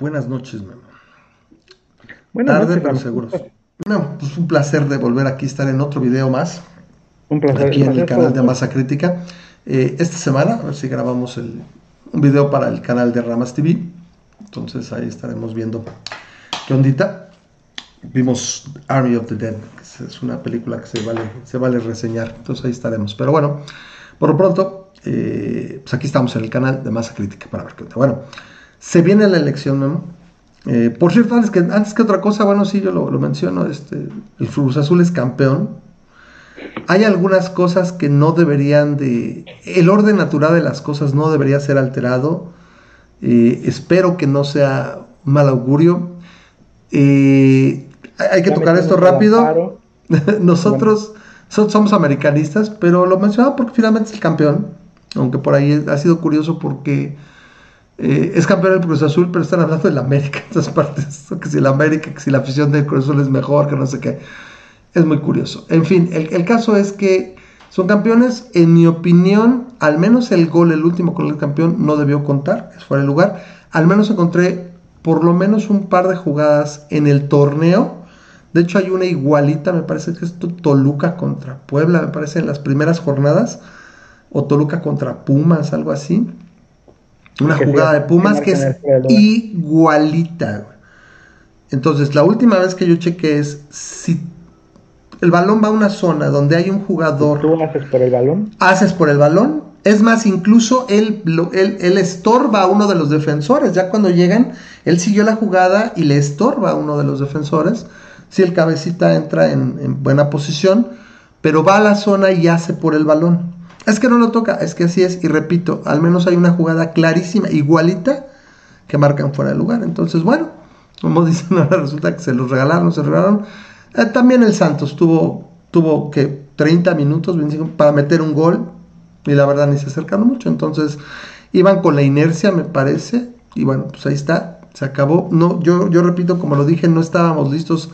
Buenas noches, Memo. Buenas Tarde, noches, pero seguros. No, pues un placer de volver aquí, estar en otro video más, Un placer. aquí en el canal de. Masa Crítica. Eh, esta semana, a ver si grabamos el, un video para el canal de Ramas TV. Entonces ahí estaremos viendo qué ondita. Vimos Army of the Dead, que es- es una película que se vale, se vale reseñar. Entonces ahí estaremos. Pero bueno, por lo pronto, eh, pues aquí estamos en el canal de Masa Crítica para ver qué onda. Bueno, se viene la elección, Memo. Eh, por cierto, antes que, antes que otra cosa, bueno, sí, yo lo, lo menciono, este, el Cruz Azul es campeón. Hay algunas cosas que no deberían de... El orden natural de las cosas no debería ser alterado. Eh, espero que no sea mal augurio. Eh, hay que Ya tocar esto rápido. Nosotros so- somos americanistas, pero lo mencionaba porque finalmente es el campeón. Aunque por ahí ha sido curioso porque eh, es campeón del Cruz Azul, pero están hablando del América en esas partes. Que si el América, que si la afición del Cruz Azul es mejor, que no sé qué. Es muy curioso. En fin, el, el caso es que son campeones. En mi opinión, al menos el gol, el último con el campeón, no debió contar. Es fuera de lugar. Al menos encontré por lo menos un par de jugadas en el torneo. De hecho, hay una igualita, me parece que es to- Toluca contra Puebla, me parece en las primeras jornadas. O Toluca contra Pumas, algo así. Una Que sí, jugada de Pumas que que es igualita. güey. Entonces, la última vez que yo chequé es si el balón va a una zona donde hay un jugador, Tú haces por el balón. haces por el balón. Es más, incluso él, lo- él, él estorba a uno de los defensores. Ya cuando llegan, él siguió la jugada y le estorba a uno de los defensores. Si el cabecita entra en, en buena posición, pero va a la zona y hace por el balón. Es que no lo toca, es que así es. Y repito, al menos hay una jugada clarísima, igualita, que marcan fuera de lugar. Entonces, bueno, como dicen ahora, resulta que se los regalaron, se regalaron. Eh, también el Santos tuvo, tuvo que 30 minutos 25, para meter un gol y la verdad ni se acercaron mucho. Entonces, iban con la inercia, me parece. Y bueno, pues ahí está, se acabó. No, yo, yo repito, como lo dije, no estábamos listos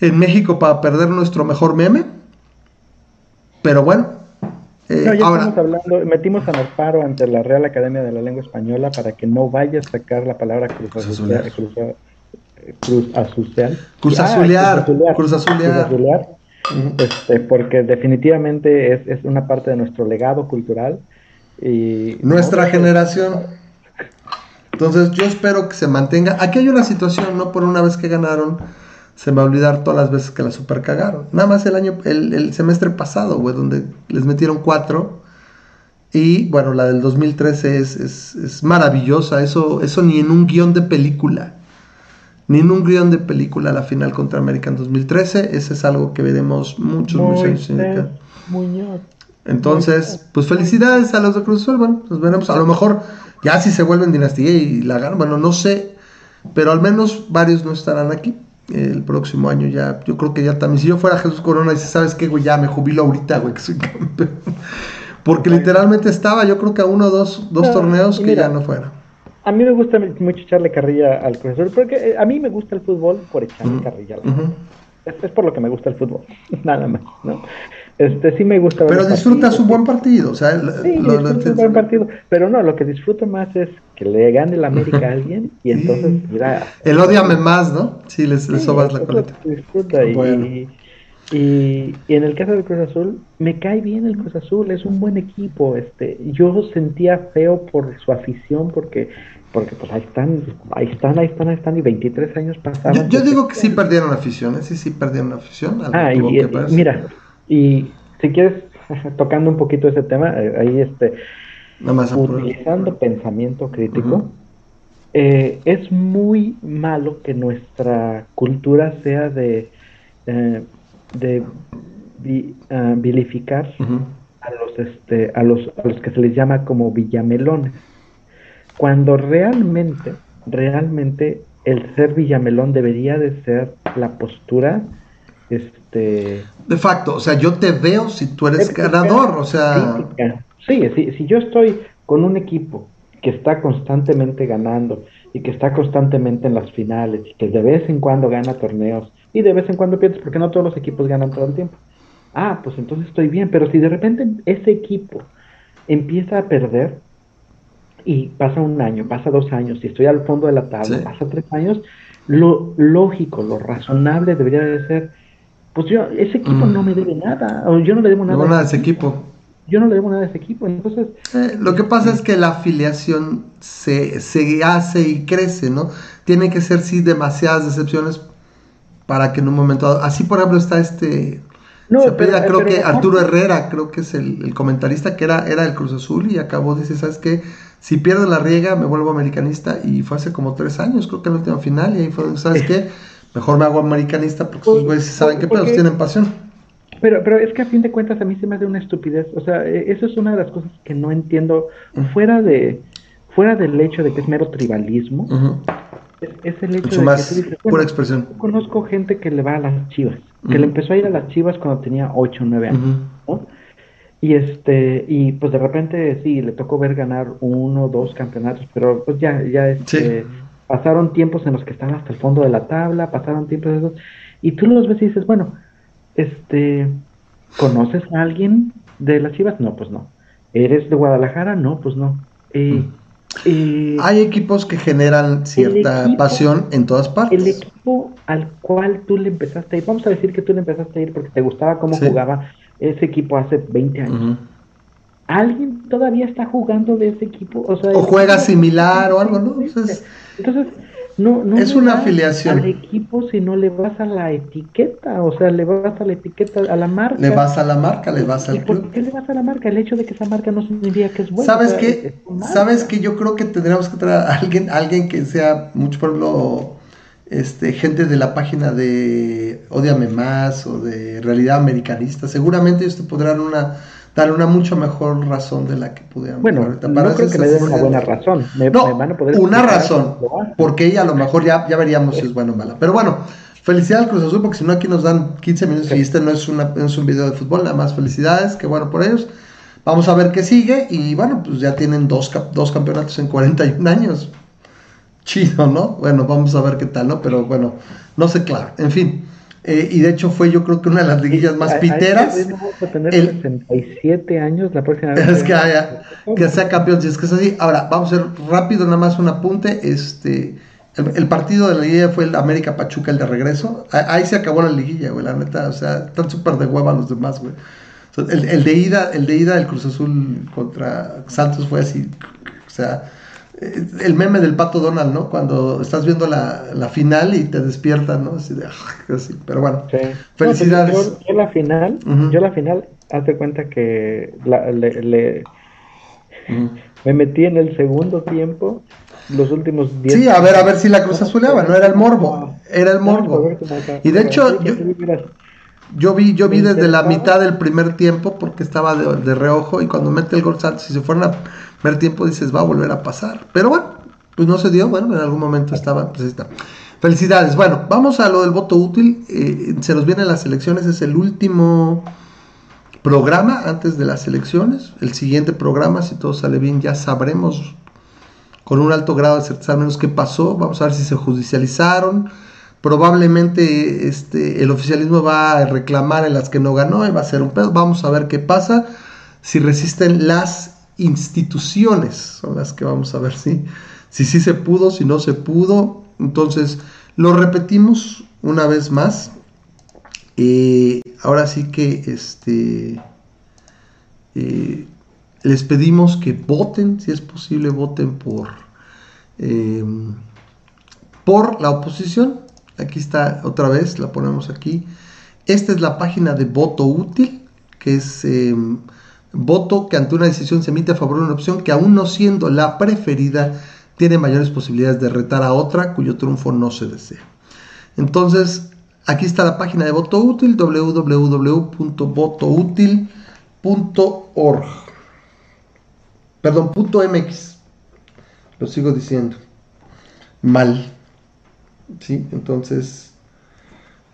en México para perder nuestro mejor meme. Pero bueno, eh, No, ya ahora, estamos hablando, metimos a amparo ante la Real Academia de la Lengua Española para que no vaya a sacar la palabra cruz azulear. Cruz, eh, cruz azulear. Cruz Ah, azulear, cruz cruz azulear. Este, porque definitivamente es, es una parte de nuestro legado cultural. Y nuestra no, generación. Entonces yo espero que se mantenga. Aquí hay una situación, no por una vez que ganaron, se me va a olvidar todas las veces que la super cagaron. Nada más el año, el, el semestre pasado, güey, donde les metieron cuatro. Y bueno, la del 2013 es, es, es maravillosa. Eso, eso ni en un guion de película. Ni en un guion de película la final contra América en 2013. Ese es algo que veremos muchos, muchos años. Muñoz. Entonces, pues felicidades a los de Cruz Azul. Bueno, nos veremos. A lo mejor ya si se vuelven dinastía y la ganan, bueno, no sé. Pero al menos varios no estarán aquí. El próximo año ya, yo creo que ya también. Si yo fuera Jesús Corona, dice, ¿sabes qué, güey? Ya me jubilo ahorita, güey, que soy campeón. Porque literalmente estaba, yo creo que a uno o dos, dos No, torneos que mira, ya no fuera. A mí me gusta mucho echarle carrilla al Azul, porque eh, a mí me gusta el fútbol por echarle carrilla. es, es por lo que me gusta el fútbol, nada más, ¿no? Este sí me gusta Pero disfrutas un buen partido. O sea, Sí, lo- lo- un buen partido, pero no, lo que disfruto más es que le gane el América a alguien y entonces, mira, el odiame más, ¿no? Sí, les, les sí, sobas la se disfruta y, Bueno. y, y- y en el caso del Cruz Azul, me cae bien el Cruz Azul, es un buen equipo, este, yo sentía feo por su afición porque porque pues ahí están, ahí están, ahí están, ahí están, y 23 años pasaban. Yo, digo que sí perdieron afición, ¿eh? sí, sí perdieron afición. Ah, y, que y- pasar. mira, y si quieres, tocando un poquito ese tema, eh, ahí este, más utilizando pensamiento crítico, eh, es muy malo que nuestra cultura sea de, eh, de vi- ah, vilificar a los, este, a los, a los que se les llama como villamelones. Cuando realmente, realmente el ser villamelón debería de ser la postura, este, De facto, o sea, yo te veo si tú eres ganador, o sea, crítica. Sí, si yo estoy con un equipo que está constantemente ganando y que está constantemente en las finales y que de vez en cuando gana torneos y de vez en cuando pierdes porque no todos los equipos ganan todo el tiempo. Ah, pues entonces estoy bien, pero si de repente ese equipo empieza a perder, y pasa un año, pasa dos años, y estoy al fondo de la tabla, pasa tres años, lo lógico, lo razonable debería de ser, pues yo, ese equipo no me debe nada, o yo no le debo nada. No nada a ese equipo. Yo no le debo nada a ese equipo, entonces... Eh, lo que pasa es que la afiliación se, se hace y crece, ¿no? Tiene que ser, sí, demasiadas decepciones para que en un momento Así, por ejemplo, está este... No, se pero, eh, creo que Arturo Herrera, creo que es el, comentarista que era, era el Cruz Azul y acabó, dice, ¿sabes qué? Si pierdo la riega, me vuelvo americanista y fue hace como tres años, creo que la última final y ahí fue, ¿sabes qué? Mejor me hago americanista porque esos güeyes saben qué pedos tienen pasión. Pero, pero es que a fin de cuentas a mí se me hace una estupidez. O sea, e, eso es una de las cosas que no entiendo. Fuera de fuera del hecho de que es mero tribalismo, es, el hecho de más que dices, pura expresión. conozco gente que le va a las chivas, que le empezó a ir a las chivas cuando tenía 8 o 9 años. Y este, y pues de repente sí, le tocó ver ganar uno o dos campeonatos, pero pues ya, ya este, pasaron tiempos en los que estaban hasta el fondo de la tabla, pasaron tiempos de esos, y tú los ves y dices, bueno, este, ¿conoces a alguien de las Chivas? No, pues no. ¿Eres de Guadalajara? No, pues no. Eh, eh, Hay equipos que generan cierta pasión en todas partes. El equipo al cual tú le empezaste a ir, vamos a decir que tú le empezaste a ir porque te gustaba cómo jugaba ese equipo hace 20 años. ¿Alguien todavía está jugando de ese equipo? O, sea, o juega similar o algo, ¿no? Entonces, no, no es una afiliación. Al equipo si no le vas a la etiqueta, o sea, le vas a la etiqueta, a la marca. Le vas a la marca, le vas al club. ¿Por qué le vas a la marca? El hecho de que esa marca no significa que es buena. ¿Sabes qué? ¿Sabes que Yo creo que tendríamos que traer a alguien, alguien que sea, mucho por ejemplo, este, gente de la página de Odiame Más o de Realidad Americanista. Seguramente ellos te podrán una darle una mucho mejor razón de la que pudiéramos. Bueno, ahorita. no creo que me den una buena razón. Me, no, van a poder una razón, porque ella a lo mejor ya, ya veríamos si es buena o mala. Pero bueno, felicidades al Cruz Azul, porque si no aquí nos dan 15 minutos y este no es, una, es un video de fútbol, nada más felicidades, que bueno por ellos. Vamos a ver qué sigue y bueno, pues ya tienen dos, dos campeonatos en 41 años. Chido, ¿no? Bueno, vamos a ver qué tal, ¿no? Pero bueno, no sé claro. En fin. Eh, y de hecho fue yo creo que una de las liguillas más piteras. Vamos a tener el, 67 años la próxima vez. Es que, haya, que sea campeón, si es que es así. Ahora, vamos a hacer rápido nada más un apunte. Este, el, partido de la liguilla fue el América Pachuca, el de regreso. Ahí se acabó la liguilla, güey, la neta. O sea, están súper de hueva los demás, güey. el, el, de ida, el de ida del Cruz Azul contra Santos fue así. O sea, el meme del pato Donald, ¿no? Cuando estás viendo la, la final y te despiertas, ¿no? Así de, ah, así. pero bueno, felicidades. yo, la final, yo la final, hazte cuenta que le, me metí en el segundo tiempo, los últimos 10 Sí, a ver, a ver si la cruz azuleaba, no era el morbo, era el morbo. Y de hecho, yo, yo vi, yo vi desde la mitad del primer tiempo porque estaba de, de reojo y cuando mete el gol Santos, si se fueron a ver tiempo dices, va a volver a pasar. Pero bueno, pues no se dio, bueno, en algún momento estaba, pues está. Felicidades. Bueno, vamos a lo del voto útil. Eh, se nos vienen las elecciones, es el último programa antes de las elecciones. El siguiente programa, si todo sale bien, ya sabremos con un alto grado de certeza menos qué pasó. Vamos a ver si se judicializaron. Probablemente este, el oficialismo va a reclamar en las que no ganó y va a ser un pedo. Vamos a ver qué pasa. Si resisten las instituciones son las que vamos a ver si si sí se pudo, si no se pudo. Entonces, lo repetimos una vez más. Eh, ahora sí que este eh, les pedimos que voten, si es posible, voten por eh, por la oposición. Aquí está otra vez, la ponemos aquí. Esta es la página de voto útil, que es voto que ante una decisión se emite a favor de una opción que aún no siendo la preferida tiene mayores posibilidades de retar a otra cuyo triunfo no se desea. Entonces, aquí está la página de voto útil www.votoutil.org. Perdón, .mx. Lo sigo diciendo. Mal. ¿Sí? Entonces,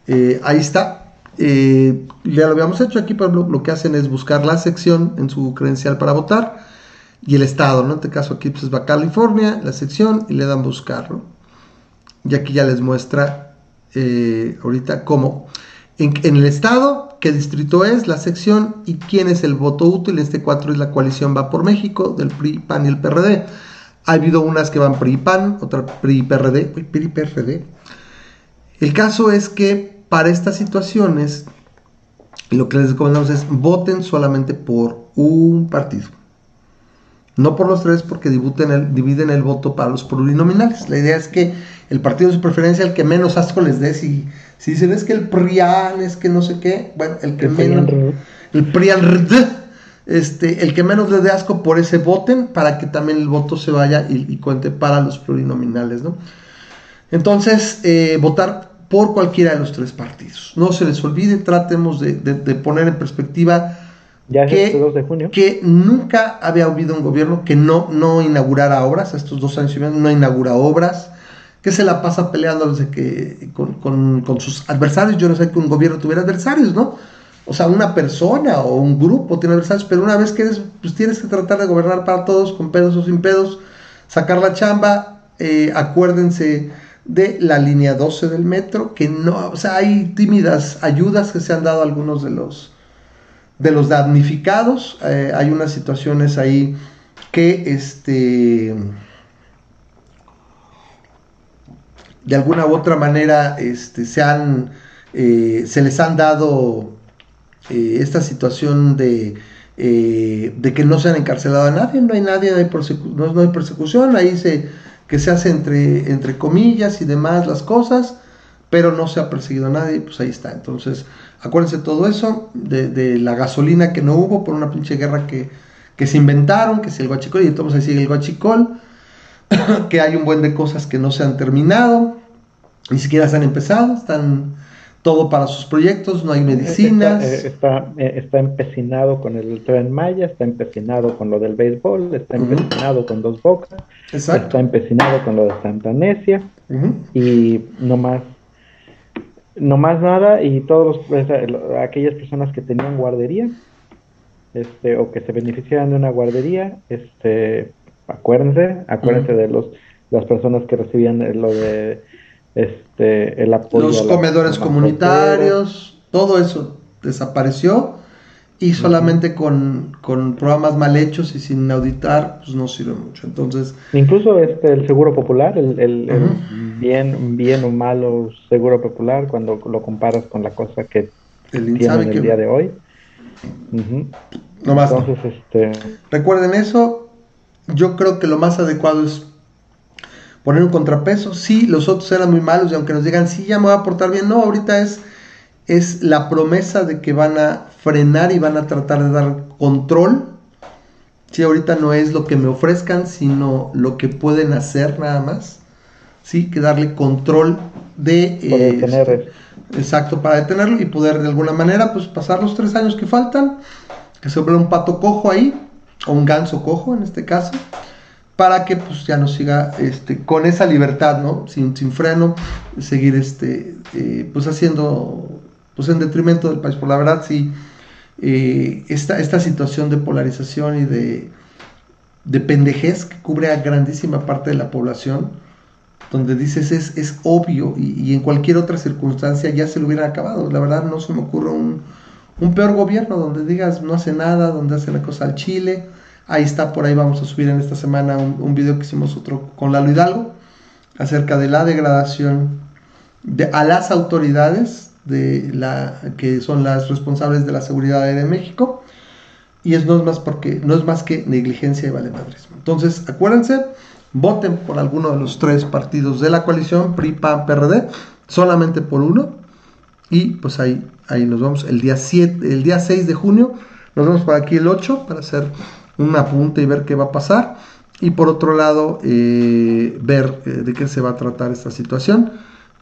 eh, ahí está eh, ya lo habíamos hecho aquí, lo que hacen es buscar la sección en su credencial para votar y el estado, ¿no? En este caso aquí pues va California, la sección y le dan buscar, Y aquí ya les muestra eh, ahorita cómo, en, el estado, qué distrito es, la sección y quién es el voto útil. Este 4 es la coalición Va por México del PRI, PAN y el PRD. Ha habido unas que van PRI-PAN, otra PRI-PRD, PRI-PRD. El caso es que para estas situaciones, lo que les recomendamos es voten solamente por un partido. No por los tres, porque dividen el, dividen el voto para los plurinominales. La idea es que el partido de su preferencia, el que menos asco les dé, si, si dicen es que el PRIAN, es que no sé qué, bueno, el que menos. El PRIAN, este, el que menos le dé asco por ese voten, para que también el voto se vaya y, cuente para los plurinominales, ¿no? Entonces, eh, votar por cualquiera de los tres partidos. No se les olvide, tratemos de, poner en perspectiva que, de junio. que nunca había habido un gobierno que no, no inaugurara obras, estos dos años y medio no inaugura obras, que se la pasa peleando que, con, sus adversarios. Yo no sé que un gobierno tuviera adversarios, ¿no? O sea, una persona o un grupo tiene adversarios, pero una vez que eres, pues tienes que tratar de gobernar para todos, con pedos o sin pedos, sacar la chamba, eh, acuérdense de la línea 12 del metro, que no, o sea, hay tímidas ayudas que se han dado a algunos de los de los damnificados, eh, hay unas situaciones ahí que este de alguna u otra manera este, se han eh, se les han dado eh, esta situación de de que no se han encarcelado a nadie, no hay nadie, no hay, persecución, ahí se que se hace entre, entre comillas y demás las cosas, pero no se ha perseguido a nadie, pues ahí está. Entonces, acuérdense todo eso, de, la gasolina que no hubo por una pinche guerra que, se inventaron, que es el guachicol, y entonces ahí sigue el guachicol, que hay un buen de cosas que no se han terminado, ni siquiera se han empezado, están todo para sus proyectos, no hay medicinas. Está, eh, eh, está, empecinado con el tren Maya, está empecinado con lo del béisbol, está empecinado con dos bocas, está empecinado con lo de Santa Necia y no más, no más nada y todos pues, aquellas personas que tenían guardería este o que se beneficiaban de una guardería, este acuérdense, acuérdense de los las personas que recibían lo de este, el apoyo los comedores comunitarios, todo eso desapareció y solamente con, programas mal hechos y sin auditar, pues no sirve mucho. Entonces, incluso este el seguro popular, el, bien, bien o malo seguro popular, cuando lo comparas con la cosa que el tienen el día de hoy. no más Entonces, este... recuerden eso. Yo creo que lo más adecuado es poner un contrapeso. Sí, los otros eran muy malos y aunque nos digan, sí, ya me voy a portar bien, no, ahorita es, es la promesa de que van a frenar y van a tratar de dar control. Sí, ahorita no es lo que me ofrezcan, sino lo que pueden hacer nada más. Sí, que darle control de... Eh, exacto, para detenerlo y poder de alguna manera pues pasar los tres años que faltan, que se vuelva un pato cojo ahí, o un ganso cojo en este caso para que pues ya no siga este, con esa libertad, ¿no? Sin, sin freno, seguir este, eh, pues haciendo, pues en detrimento del país. Por la verdad, sí, eh, esta, esta situación de polarización y de, de pendejez que cubre a grandísima parte de la población, donde dices es, es obvio y, en cualquier otra circunstancia ya se lo hubiera acabado. La verdad no se me ocurre un, un peor gobierno donde digas no hace nada, donde hace la cosa al Chile Ahí está, por ahí vamos a subir en esta semana un, video que hicimos otro con Lalo Hidalgo acerca de la degradación de, a las autoridades de la, que son las responsables de la seguridad de México. Y es, no, es más porque, no es más que negligencia y valemadrismo. Entonces, acuérdense, voten por alguno de los tres partidos de la coalición, PRI, PAN, PRD, solamente por uno. Y pues ahí, ahí nos vemos el día, 7, el día 6 de junio. Nos vemos por aquí el 8 para hacer un apunte y ver qué va a pasar. Y por otro lado, eh, ver eh, de qué se va a tratar esta situación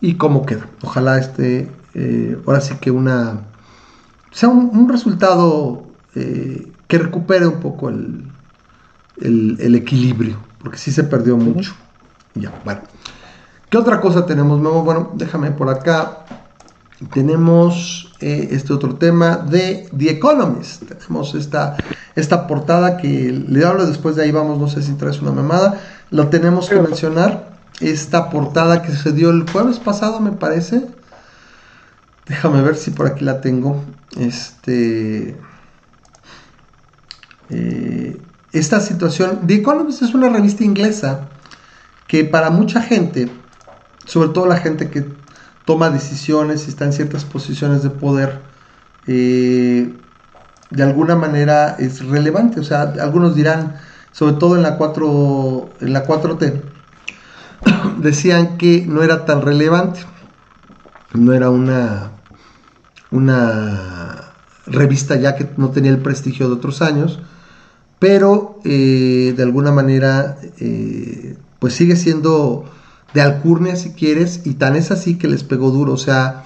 y cómo queda. Ojalá este, eh, ahora sí que una, sea un, resultado que recupere un poco el, el, equilibrio, porque sí se perdió mucho. Ya, bueno. ¿Qué otra cosa tenemos nuevo? Bueno, déjame por acá. Tenemos este otro tema de The Economist. Tenemos esta esta portada que le hablo después de ahí vamos, no sé si traes una mamada, lo tenemos que mencionar, esta portada que se dio el jueves pasado me parece, déjame ver si por aquí la tengo, este... Eh, esta situación. The Economist es una revista inglesa que para mucha gente, sobre todo la gente que toma decisiones está en ciertas posiciones de poder, eh, de alguna manera es relevante. O sea, algunos dirán, sobre todo en la 4, en la 4T, decían que no era tan relevante. No era una, una revista ya que no tenía el prestigio de otros años, pero eh, de alguna manera eh, pues sigue siendo de alcurnia si quieres, y tan es así que les pegó duro, o sea,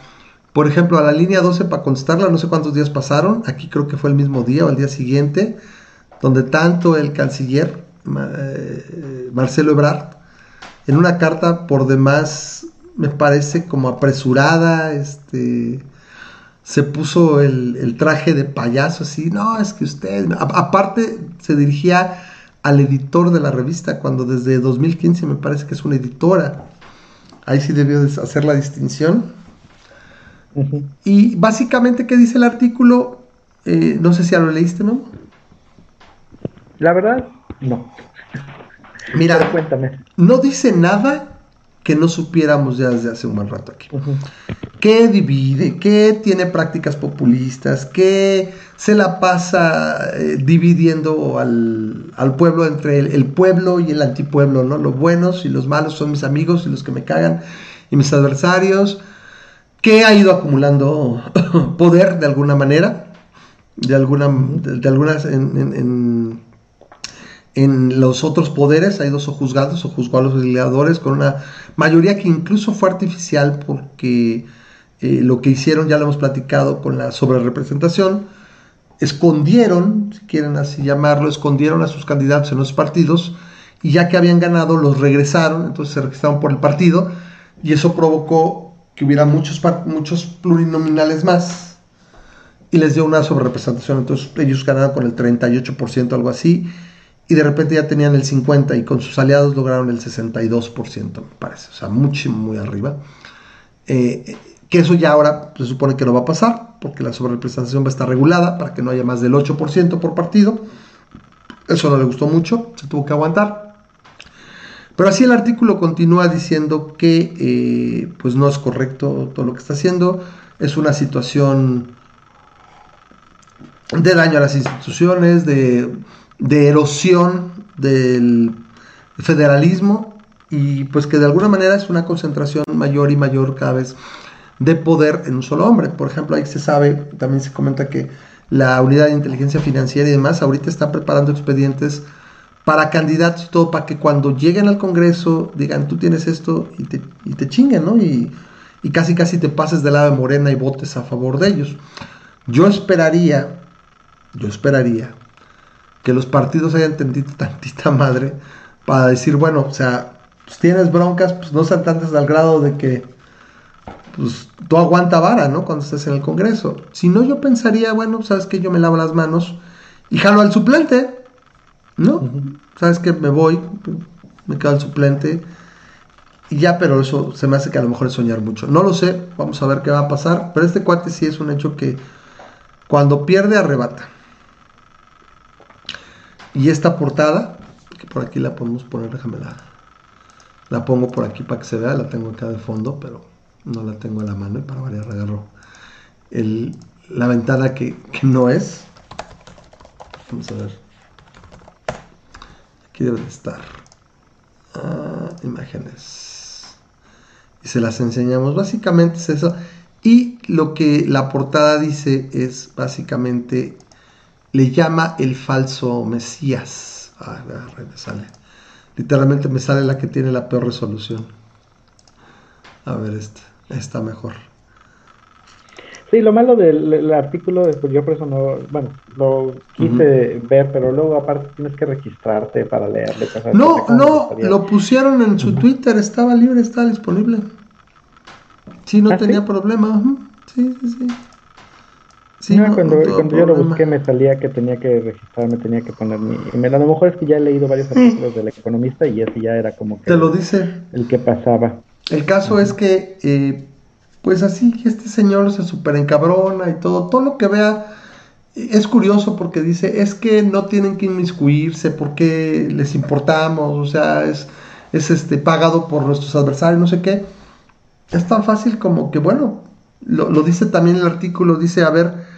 por ejemplo, a la línea 12 para contestarla, no sé cuántos días pasaron, aquí creo que fue el mismo día o el día siguiente, donde tanto el canciller eh, Marcelo Ebrard, en una carta por demás, me parece como apresurada, este, se puso el, traje de payaso así, no, es que usted, aparte se dirigía al editor de la revista, cuando desde 2015 me parece que es una editora, ahí sí debió hacer la distinción. Y básicamente, ¿qué dice el artículo? Eh, no sé si ya lo leíste, ¿no? La verdad, no. Mira, cuéntame. No dice nada que no supiéramos ya desde hace un buen rato aquí. ¿Qué divide? ¿Qué tiene prácticas populistas? ¿Qué se la pasa eh, dividiendo al, pueblo entre el, pueblo y el antipueblo? ¿no? Los buenos y los malos son mis amigos y los que me cagan y mis adversarios. ¿Qué ha ido acumulando poder de alguna manera? De, alguna, de, algunas en en los otros poderes, hay dos juzgados o juzgó a los legisladores con una mayoría que incluso fue artificial porque eh, lo que hicieron, ya lo hemos platicado con la sobrerepresentación, escondieron, si quieren así llamarlo, escondieron a sus candidatos en los partidos y ya que habían ganado los regresaron, entonces se registraron por el partido y eso provocó que hubiera muchos, muchos plurinominales más y les dio una sobrerepresentación, entonces ellos ganaron con el 38%, algo así, y de repente ya tenían el 50% y con sus aliados lograron el 62%, me parece, o sea, mucho, muy arriba. Eh, que eso ya ahora se supone que no va a pasar, porque la sobrerepresentación va a estar regulada para que no haya más del 8% por partido. Eso no le gustó mucho, se tuvo que aguantar. Pero así el artículo continúa diciendo que eh, pues no es correcto todo lo que está haciendo, es una situación de daño a las instituciones, de de erosión del federalismo y pues que de alguna manera es una concentración mayor y mayor cada vez de poder en un solo hombre. Por ejemplo, ahí se sabe, también se comenta que la unidad de inteligencia financiera y demás ahorita está preparando expedientes para candidatos y todo, para que cuando lleguen al Congreso digan, tú tienes esto y te, y te chinguen, ¿no? Y, y casi casi te pases del lado de Morena y votes a favor de ellos. Yo esperaría, yo esperaría que los partidos hayan entendido tantita madre para decir, bueno, o sea, pues tienes broncas, pues no sean tantas al grado de que pues tú aguanta vara, ¿no? Cuando estés en el Congreso. Si no, yo pensaría, bueno, sabes que yo me lavo las manos y jalo al suplente, ¿no? Sabes que me voy, me quedo al suplente y ya, pero eso se me hace que a lo mejor es soñar mucho. No lo sé, vamos a ver qué va a pasar, pero este cuate sí es un hecho que cuando pierde arrebata. Y esta portada, que por aquí la podemos poner, déjame la, la pongo por aquí para que se vea, la tengo acá de fondo, pero no la tengo en la mano y para variar agarro la ventana que, no es. Vamos a ver. Aquí debe de estar. Ah, imágenes. Y se las enseñamos. Básicamente es eso. Y lo que la portada dice es básicamente le llama el falso Mesías. Ah, me sale. Literalmente me sale la que tiene la peor resolución. A ver, esta está mejor. Sí, lo malo del, artículo, pues yo por eso no, bueno, lo quise ver, pero luego aparte tienes que registrarte para leerle. No, no, lo pusieron en su Twitter, estaba libre, estaba disponible. Sí, no ¿Ah, tenía problema. Sí, sí, sí. Sí, cuando, yo lo busqué me salía que tenía que registrarme, tenía que poner mi email. A lo mejor es que ya he leído varios artículos del economista y ese ya era como que... Te lo dice. El que pasaba. El caso es que, eh, pues así, este señor se super encabrona y todo, todo lo que vea es curioso porque dice, es que no tienen que inmiscuirse porque les importamos, o sea, es, es este, pagado por nuestros adversarios, no sé qué. Es tan fácil como que, bueno, lo, lo dice también el artículo, dice, a ver,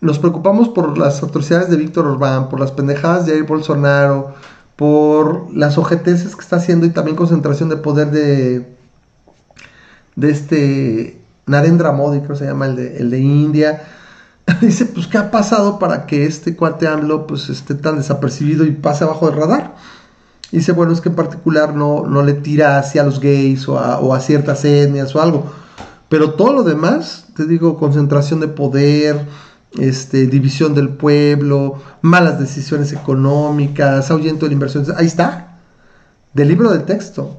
nos preocupamos por las atrocidades de Víctor Orbán, por las pendejadas de Jair Bolsonaro, por las ojeteces que está haciendo y también concentración de poder de, de este Narendra Modi, creo que se llama el de, el de India. Dice, pues, ¿qué ha pasado para que este cuate AMLO pues, esté tan desapercibido y pase abajo del radar? Dice, bueno, es que en particular no, no le tira hacia los gays o o a ciertas etnias o algo. Pero todo lo demás, te digo, concentración de poder, este, división del pueblo, malas decisiones económicas, ahuyento de la inversión. Ahí está, del libro de texto.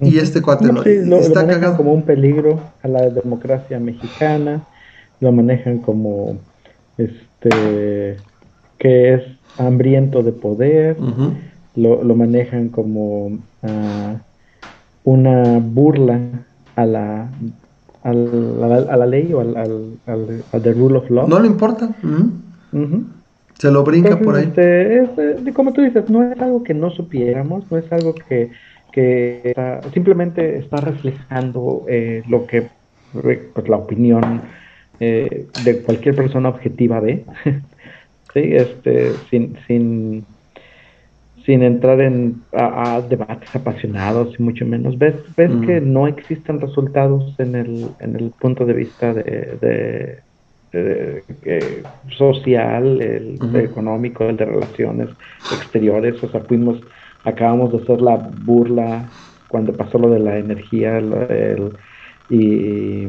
Y este cuate no, está cagado. como un peligro a la democracia mexicana, lo manejan como este que es hambriento de poder, lo, lo, manejan como uh, una burla a la a la, ley o al, al, al, the rule of law. No le importa. Se lo brinca por ahí. Este, eh, como tú dices, no es algo que no supiéramos, no es algo que, que simplemente está reflejando eh, lo que pues, la opinión eh, de cualquier persona objetiva ve. sí, este, sin, sin sin entrar en a, debates apasionados y mucho menos. Ves, ves que no existen resultados en el, en el punto de vista de, de, social, el económico, el de relaciones exteriores. O sea, fuimos, acabamos de hacer la burla cuando pasó lo de la energía el, y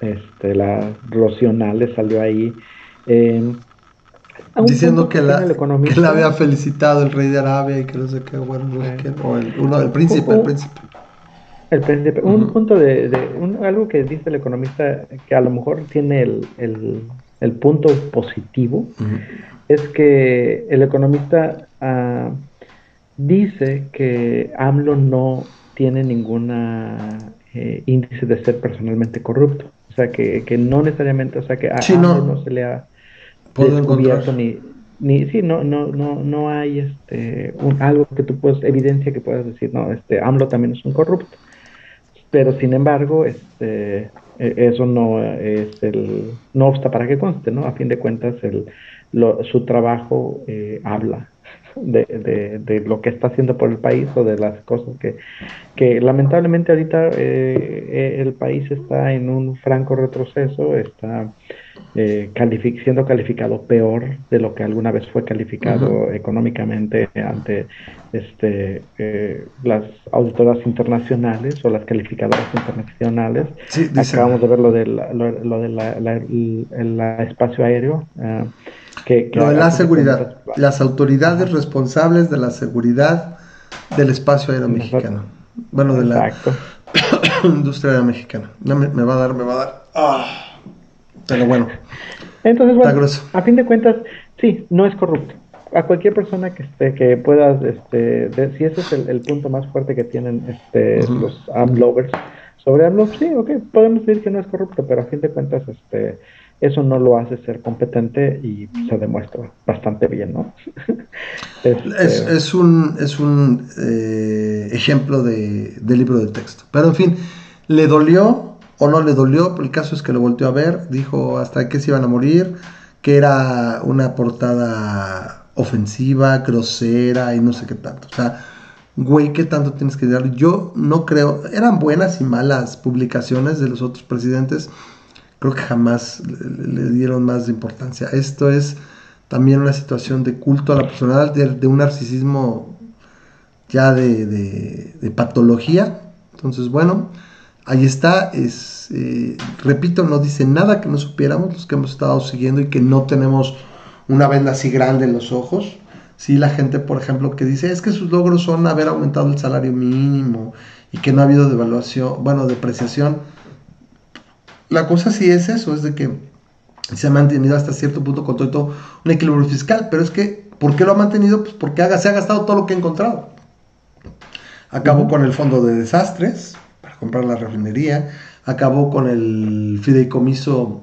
este, la Rocionales salió ahí. Eh, diciendo que la, que la había felicitado el rey de Arabia y que no sé qué, bueno, no sé qué, o el, uno del príncipe, el príncipe. El príncipe. Un punto de, de algo que dice el economista que a lo mejor tiene el, el, el punto positivo es que el economista uh, dice que AMLO no tiene ninguna eh, índice de ser personalmente corrupto. O sea, que, que no necesariamente, o sea, que a AMLO no se le ha descubierto ni, ni sí no no no no hay este algo que tú puedas evidencia que puedas decir no este AMLO también es un corrupto. Pero sin embargo este e, eso no es el no obsta para que conste no a fin de cuentas el su trabajo eh, habla de, de, de, lo que está haciendo por el país o de las cosas que, que lamentablemente ahorita eh, eh, el país está en un franco retroceso, está eh, siendo calificado peor de lo que alguna vez fue calificado económicamente ante este eh, las auditoras internacionales o las calificadoras internacionales. Acabamos de ver lo del lo, de la, espacio aéreo. Uh, que, lo de la seguridad. Las autoridades responsables de la seguridad del espacio aéreo mexicano. Bueno, de la industria aérea mexicana. Me, va a dar, me va a dar. Ah. Pero bueno. Entonces, bueno, a fin de cuentas, sí, no es corrupto. A cualquier persona que esté, que puedas, este, si ese es el, punto más fuerte que tienen este, los AMLovers sobre AMLO, sí, ok, podemos decir que no es corrupto, pero a fin de cuentas, este, eso no lo hace ser competente y se demuestra bastante bien, ¿no? Este, es, un, es un eh, ejemplo de, de, libro de texto. Pero en fin, le dolió o no le dolió, el caso es que lo volteó a ver, dijo hasta que se iban a morir, que era una portada ofensiva, grosera y no sé qué tanto. O sea, güey, ¿qué tanto tienes que dar? Yo no creo, eran buenas y malas publicaciones de los otros presidentes, creo que jamás le, dieron más importancia. Esto es también una situación de culto a la personalidad, de, un narcisismo ya de, de patología. Entonces, bueno, ahí está, es, eh, repito, no dice nada que no supiéramos, los que hemos estado siguiendo y que no tenemos una venda así grande en los ojos. Sí, la gente, por ejemplo, que dice, es que sus logros son haber aumentado el salario mínimo y que no ha habido devaluación, bueno, depreciación. La cosa sí es eso, es de que se ha mantenido hasta cierto punto con todo, un equilibrio fiscal, pero es que, ¿por qué lo ha mantenido? Pues porque se ha gastado todo lo que ha encontrado. Acabó con el fondo de desastres, comprar la refinería, acabó con el fideicomiso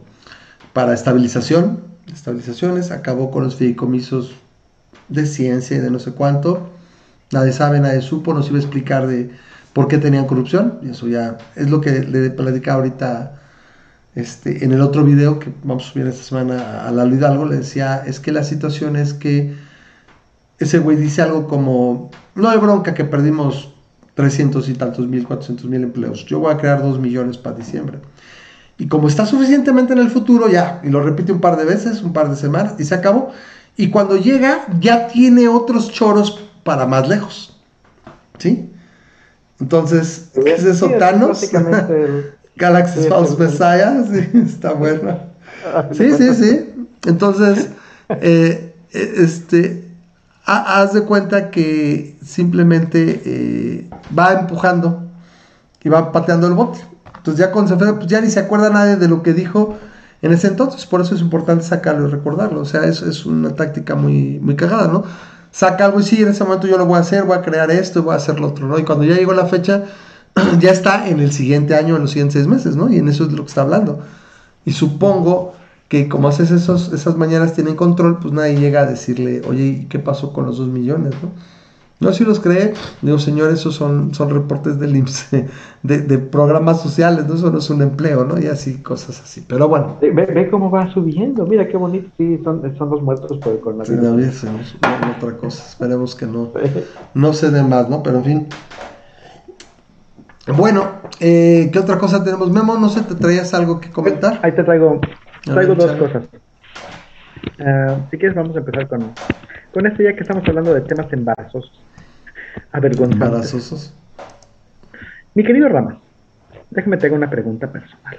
para estabilización, estabilizaciones, acabó con los fideicomisos de ciencia y de no sé cuánto. Nadie sabe, nadie supo, nos iba a explicar de por qué tenían corrupción. Y eso ya es lo que le platicaba ahorita este, en el otro video que vamos a subir esta semana a Lalo Hidalgo. Le decía, es que la situación es que ese güey dice algo como, no hay bronca que perdimos 300 y tantos mil, 400 mil empleos. Yo voy a crear 2 millones para diciembre. Y como está suficientemente en el futuro, ya, y lo repite un par de veces, un par de semanas, y se acabó. Y cuando llega, ya tiene otros choros para más lejos. ¿Sí? Entonces, ¿qué es eso? Thanos. Galaxy False Messiah, sí, está bueno. Ah, sí, sí, sí. Entonces, eh, eh, este, haz de cuenta que simplemente eh, va empujando y va pateando el bote. Entonces ya con pues ya ni se acuerda nadie de lo que dijo en ese entonces, por eso es importante sacarlo y recordarlo. O sea, es, es una táctica muy, muy cagada, ¿no? Saca algo y sí, en ese momento yo lo voy a hacer, voy a crear esto, voy a hacer lo otro, ¿no? Y cuando ya llegó la fecha, ya está en el siguiente año, en los siguientes seis meses, ¿no? Y en eso es lo que está hablando. Y supongo que como haces esos, esas mañanas tienen control, pues nadie llega a decirle, oye, ¿y qué pasó con los dos millones, no? No, si los cree, digo, señor, esos son, son reportes del IMSS, de, programas sociales, ¿no? Eso no es un empleo, ¿no? Y así, cosas así. Pero bueno. Ve, ve cómo va subiendo, mira qué bonito, sí, son, son los muertos por el coronavirus. Sí, no, otra cosa, esperemos que no, no se dé más, ¿no? Pero en fin. Bueno, eh, ¿qué otra cosa tenemos? Memo, no sé, ¿te traías algo que comentar? Ahí te traigo, traigo dos cosas. Ah, si quieres, vamos a empezar con, con esto, ya que estamos hablando de temas embarazosos, avergonzantes. Embarazosos. Mi querido Rama, déjame te hago una pregunta personal.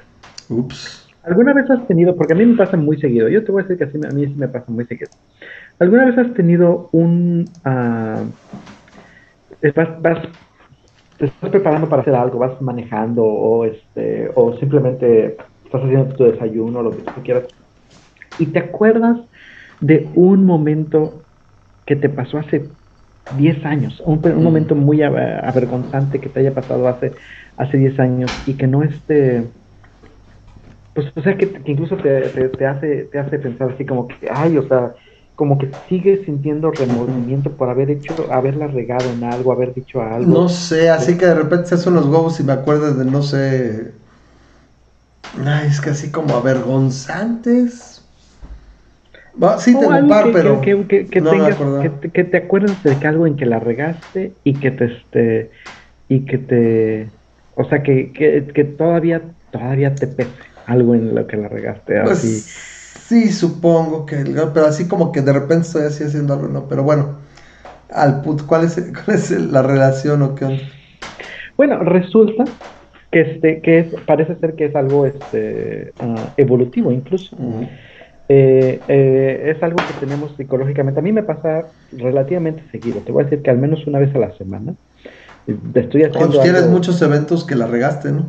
Ups. ¿Alguna vez has tenido, porque a mí me pasa muy seguido, yo te voy a decir que así, a mí sí me pasa muy seguido. ¿Alguna vez has tenido un... Uh, vas, vas te estás preparando para hacer algo, vas manejando o este o simplemente estás haciendo tu desayuno, lo que tú quieras, y te acuerdas de un momento que te pasó hace 10 años, un, un momento muy avergonzante que te haya pasado hace, hace 10 años y que no esté, pues o sea, que, incluso te, te, hace, te hace pensar así como que, ay, o sea, como que sigues sintiendo remordimiento por haber hecho, haberla regado en algo, haber dicho algo. No sé, así que de repente se hacen los huevos y me acuerdas de no sé. Ay, es que así como avergonzantes. sí, tengo un par, pero. Que, que, que, que, te acuerdas de que algo en que la regaste y que te. Este, y que te. O sea, que, que, todavía, todavía te pese algo en lo que la regaste. Pues, así. Sí, supongo que, pero así como que de repente estoy así haciendo algo, no, pero bueno, al put, ¿cuál es, cuál es la relación o qué onda? Bueno, resulta que este, que es, parece ser que es algo este ah, evolutivo incluso. Eh, eh, es algo que tenemos psicológicamente. A mí me pasa relativamente seguido. Te voy a decir que al menos una vez a la semana. Estoy haciendo. tienes muchos eventos que la regaste, ¿no?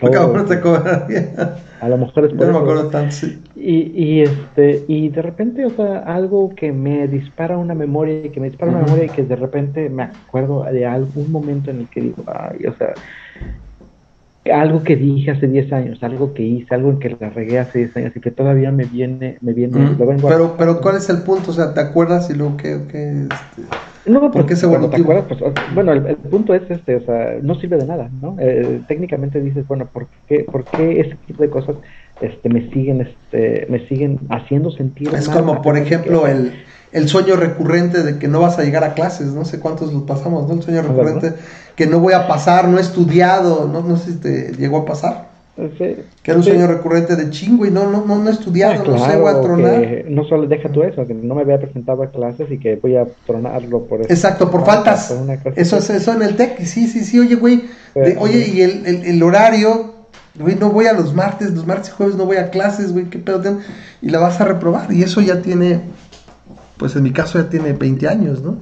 Porque ahora te a lo mejor es por no me acuerdo tanto, sí. Y, y, este, y de repente, o sea, algo que me dispara una memoria, y que me dispara una memoria y que de repente me acuerdo de algún momento en el que digo, ay, o sea, algo que dije hace 10 años, algo que hice, algo en que la regué hace 10 años y que todavía me viene, me viene, pero, pero ¿cuál es el punto? O sea, ¿te acuerdas y luego que, que este... No, ¿Por pues, qué bueno, ¿te acuerdas? Pues, bueno, el, punto es este, o sea, no sirve de nada, ¿no? Eh, técnicamente dices, bueno, ¿por qué, ¿por qué ese tipo de cosas este, me siguen, este, me siguen haciendo sentir? Es como, por ejemplo, el, el sueño recurrente de que no vas a llegar a clases, no sé cuántos lo pasamos, ¿no? El sueño recurrente que no voy a pasar, no he estudiado, no, no sé si te llegó a pasar. Que era un sueño recurrente de chingo y no, no, no, no he estudiado, no sé, voy a tronar. No solo deja tú eso, que no me había presentado a clases y que voy a tronarlo por eso. Exacto, por faltas. eso es eso en el TEC, sí, sí, sí, oye, güey. oye, y el, el, el, horario, güey, no voy a los martes, los martes y jueves no voy a clases, güey, qué pedo. Y la vas a reprobar. Y eso ya tiene, pues en mi caso ya tiene 20 años, ¿no?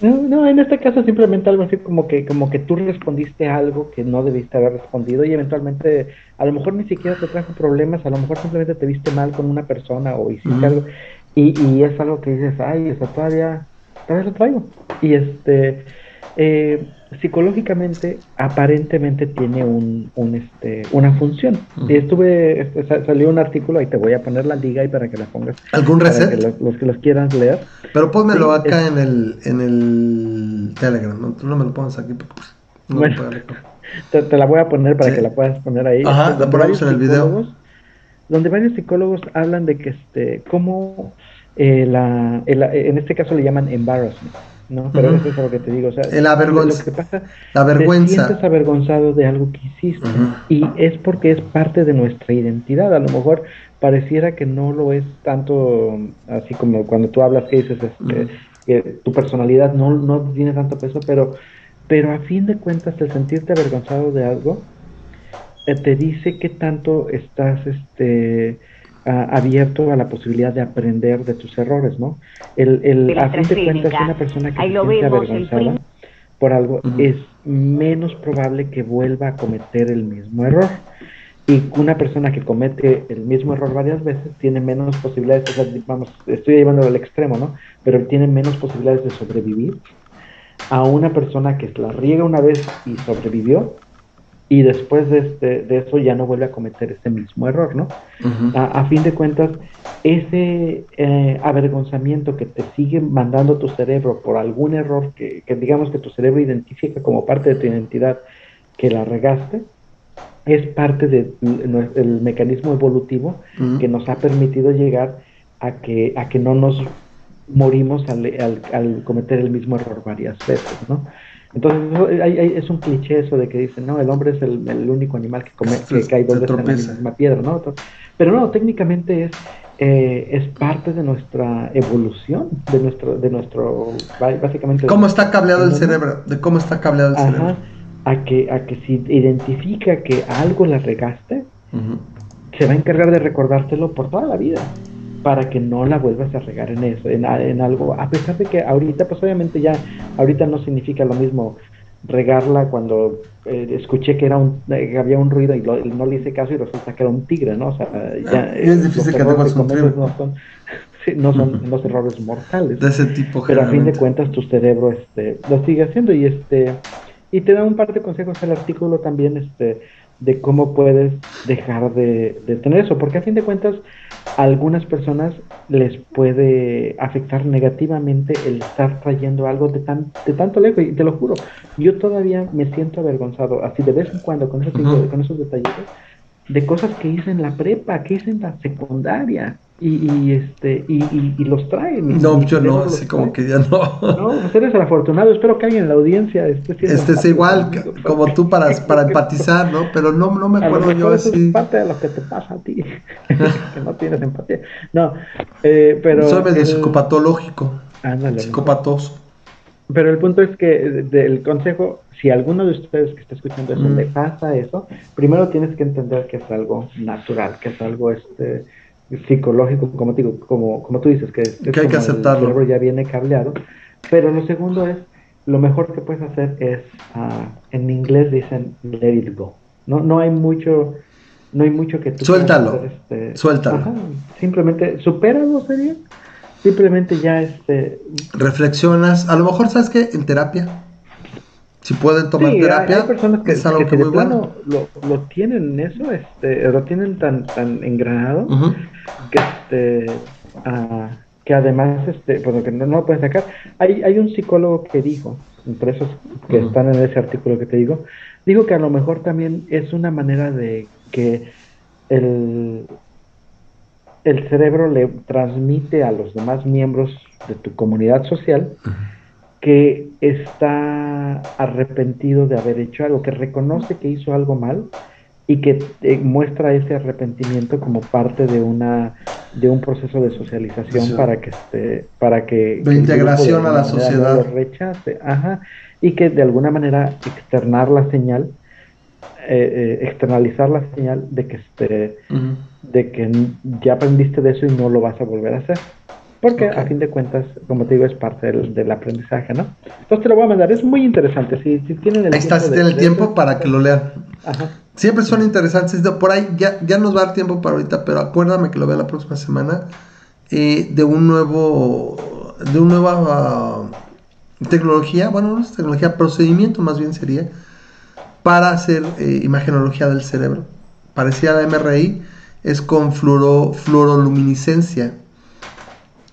No, no, en este caso simplemente algo así como que, como que tú respondiste algo que no debiste haber respondido y eventualmente a lo mejor ni siquiera te trajo problemas, a lo mejor simplemente te viste mal con una persona o hiciste algo y, y es algo que dices, ay, eso todavía, todavía lo traigo. Y este, eh, psicológicamente aparentemente tiene un, un este, una función. Y estuve, este, salió un artículo, ahí te voy a poner la liga y para que la pongas. ¿Algún reset? los, que los quieran leer. Pero pónmelo acá en el en el Telegram, no, no me lo pongas aquí. bueno, te, la voy a poner para que la puedas poner ahí. Ajá, la ponemos en el video. Donde varios psicólogos hablan de que este, cómo eh, la, en este caso le llaman embarrassment ¿no? Pero eso es lo que te digo, o sea, lo que pasa, la vergüenza. Te sientes avergonzado de algo que hiciste y es porque es parte de nuestra identidad, a lo mejor pareciera que no lo es tanto así como cuando tú hablas que dices este, que tu personalidad no, no tiene tanto peso, pero, pero a fin de cuentas el sentirte avergonzado de algo eh, te dice que tanto estás este abierto a la posibilidad de aprender de tus errores, ¿no? El, el a fin de cuentas, una persona que se siente avergonzada por algo es menos probable que vuelva a cometer el mismo error. Y una persona que comete el mismo error varias veces tiene menos posibilidades, o sea, vamos, estoy llevándolo al extremo, ¿no? Pero tiene menos posibilidades de sobrevivir a una persona que la riega una vez y sobrevivió y después de, este, de eso ya no vuelve a cometer ese mismo error, ¿no? a, fin de cuentas, ese eh, avergonzamiento que te sigue mandando tu cerebro por algún error que, digamos que tu cerebro identifica como parte de tu identidad que la regaste, es parte del mecanismo evolutivo que nos ha permitido llegar a que, a que no nos morimos al, al, al cometer el mismo error varias veces, ¿no? Entonces, es un cliché eso de que dicen, no, el hombre es el, único animal que, come, que cae dos veces en la misma piedra, ¿no? Pero no, técnicamente es, eh, es parte de nuestra evolución, de nuestro, de nuestro básicamente... ¿Cómo está cableado el cerebro? De cómo está cableado el cerebro. A que, a que si identifica que algo la regaste, se va a encargar de recordártelo por toda la vida para que no la vuelvas a regar en eso, en, en, algo, a pesar de que ahorita, pues obviamente ya, ahorita no significa lo mismo regarla cuando eh, escuché que era un, eh, había un ruido y no le hice caso y resulta que era un tigre, ¿no? O sea, ya, es difícil que tengas un no son, no son los errores mortales. De ese tipo, Pero a fin de cuentas tu cerebro este, lo sigue haciendo y este y te da un par de consejos el artículo también este de cómo puedes dejar de, de tener eso, porque a fin de cuentas a algunas personas les puede afectar negativamente el estar trayendo algo de, tan, de tanto lejos, y te lo juro, yo todavía me siento avergonzado, así de vez en cuando, con, con esos detalles, de cosas que hice en la prepa, que hice en la secundaria, y, este y, y, los trae. no, yo no, así como que ya no. No, pues eres el afortunado. Espero que alguien en la audiencia esté Este es igual como tú para, para empatizar, ¿no? Pero no, no me acuerdo yo así. Es parte de lo que te pasa a ti, que no tienes empatía. No, eh, pero. Soy medio psicopatológico. Ándale. Psicopatoso. Pero el punto es que del consejo, si alguno de ustedes que está escuchando eso le pasa eso, primero tienes que entender que es algo natural, que es algo este psicológico, como, digo, como, como tú dices, que, es, que hay que aceptarlo. El cerebro ya viene cableado. Pero lo segundo es, lo mejor que puedes hacer es, uh, en inglés dicen let it go. No, no hay mucho, no hay mucho que tú Suéltalo, este, suéltalo. simplemente, supéralo sería. Simplemente ya este... Reflexionas, a lo mejor sabes que en terapia si pueden tomar terapia, hay personas que, es algo que, muy bueno. Lo, lo, tienen eso, este, lo tienen tan, tan engranado que este, uh, que además, este, pues que no, no, lo pueden sacar. Hay, hay un psicólogo que dijo, por esos que están en ese artículo que te digo, dijo que a lo mejor también es una manera de que el, el cerebro le transmite a los demás miembros de tu comunidad social que está arrepentido de haber hecho algo, que reconoce que hizo algo mal y que eh, muestra ese arrepentimiento como parte de una de un proceso de socialización para que este para que de integración a la sociedad rechace ajá y que de alguna manera externar la señal eh, eh, externalizar la señal de que este de que ya aprendiste de eso y no lo vas a volver a hacer porque a fin de cuentas, como te digo, es parte del, aprendizaje, ¿no? Entonces te lo voy a mandar, es muy interesante. Si, tienen el ahí está, si tienen el tiempo para que lo lean. Ajá. Siempre son interesantes. Por ahí ya, ya nos va a dar tiempo para ahorita, pero acuérdame que lo vea la próxima semana. Eh, de un nuevo. De un nuevo. tecnología, bueno, no es tecnología, procedimiento más bien sería, para hacer eh, imagenología del cerebro. Parecía la MRI, es con fluoro, fluoroluminiscencia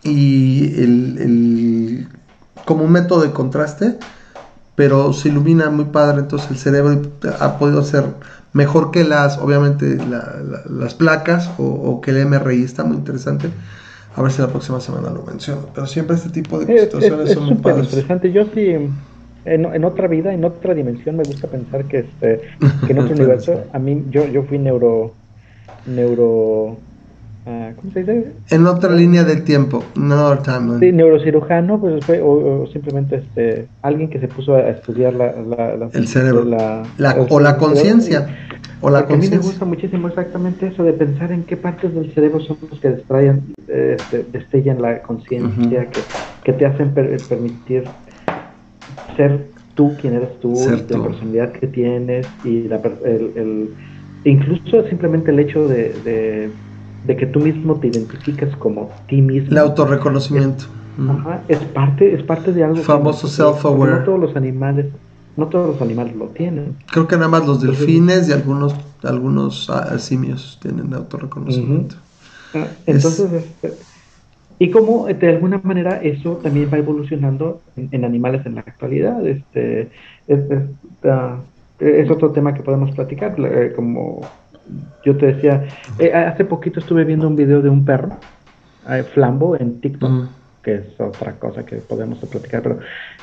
y el, como un método de contraste, pero se ilumina muy padre, entonces el cerebro ha podido ser mejor que las, obviamente, las placas o, que el MRI, está muy interesante. A ver si la próxima semana lo menciono. Pero siempre este tipo de situaciones son muy padres. interesante. Yo sí, en, en, otra vida, en otra dimensión, me gusta pensar que, este, que en otro universo, a mí, yo, yo fui neuro, neuro ¿cómo se dice? En otra línea del tiempo, no. Sí, neurocirujano, pues fue o, simplemente este alguien que se puso a estudiar la, la, el cerebro, la, o la conciencia, o la A mí me gusta muchísimo exactamente eso de pensar en qué partes del cerebro son los que destrayan, este, destellan la conciencia, que, que, te hacen permitir ser tú quien eres tú, la personalidad que tienes y la, el, el, incluso simplemente el hecho de de que tú mismo te identificas como ti mismo. El autorreconocimiento. Es, parte, es parte de algo. Famoso self-aware. No todos los animales, no todos los animales lo tienen. Creo que nada más los delfines y algunos, algunos ah, simios tienen autorreconocimiento. Ah, entonces, este, y como de alguna manera eso también va evolucionando en, animales en la actualidad. Este, es, ah, es, otro tema que podemos platicar, eh, como yo te decía, eh, hace poquito estuve viendo un video de un perro, eh, Flambo, en TikTok, que es otra cosa que podemos platicar, pero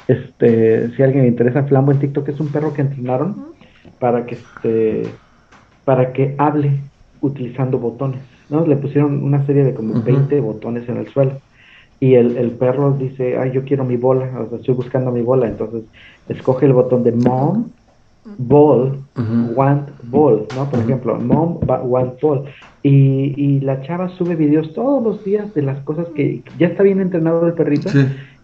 este, si a alguien le interesa, Flambo en TikTok es un perro que entrenaron para que este, para que hable utilizando botones, ¿no? Le pusieron una serie de como 20 botones en el suelo. Y el, el, perro dice, ay, yo quiero mi bola, o sea, estoy buscando mi bola. Entonces, escoge el botón de mom ball, want ball, ¿no? Por ejemplo, mom want ball. Y, y, la chava sube videos todos los días de las cosas que ya está bien entrenado el perrito.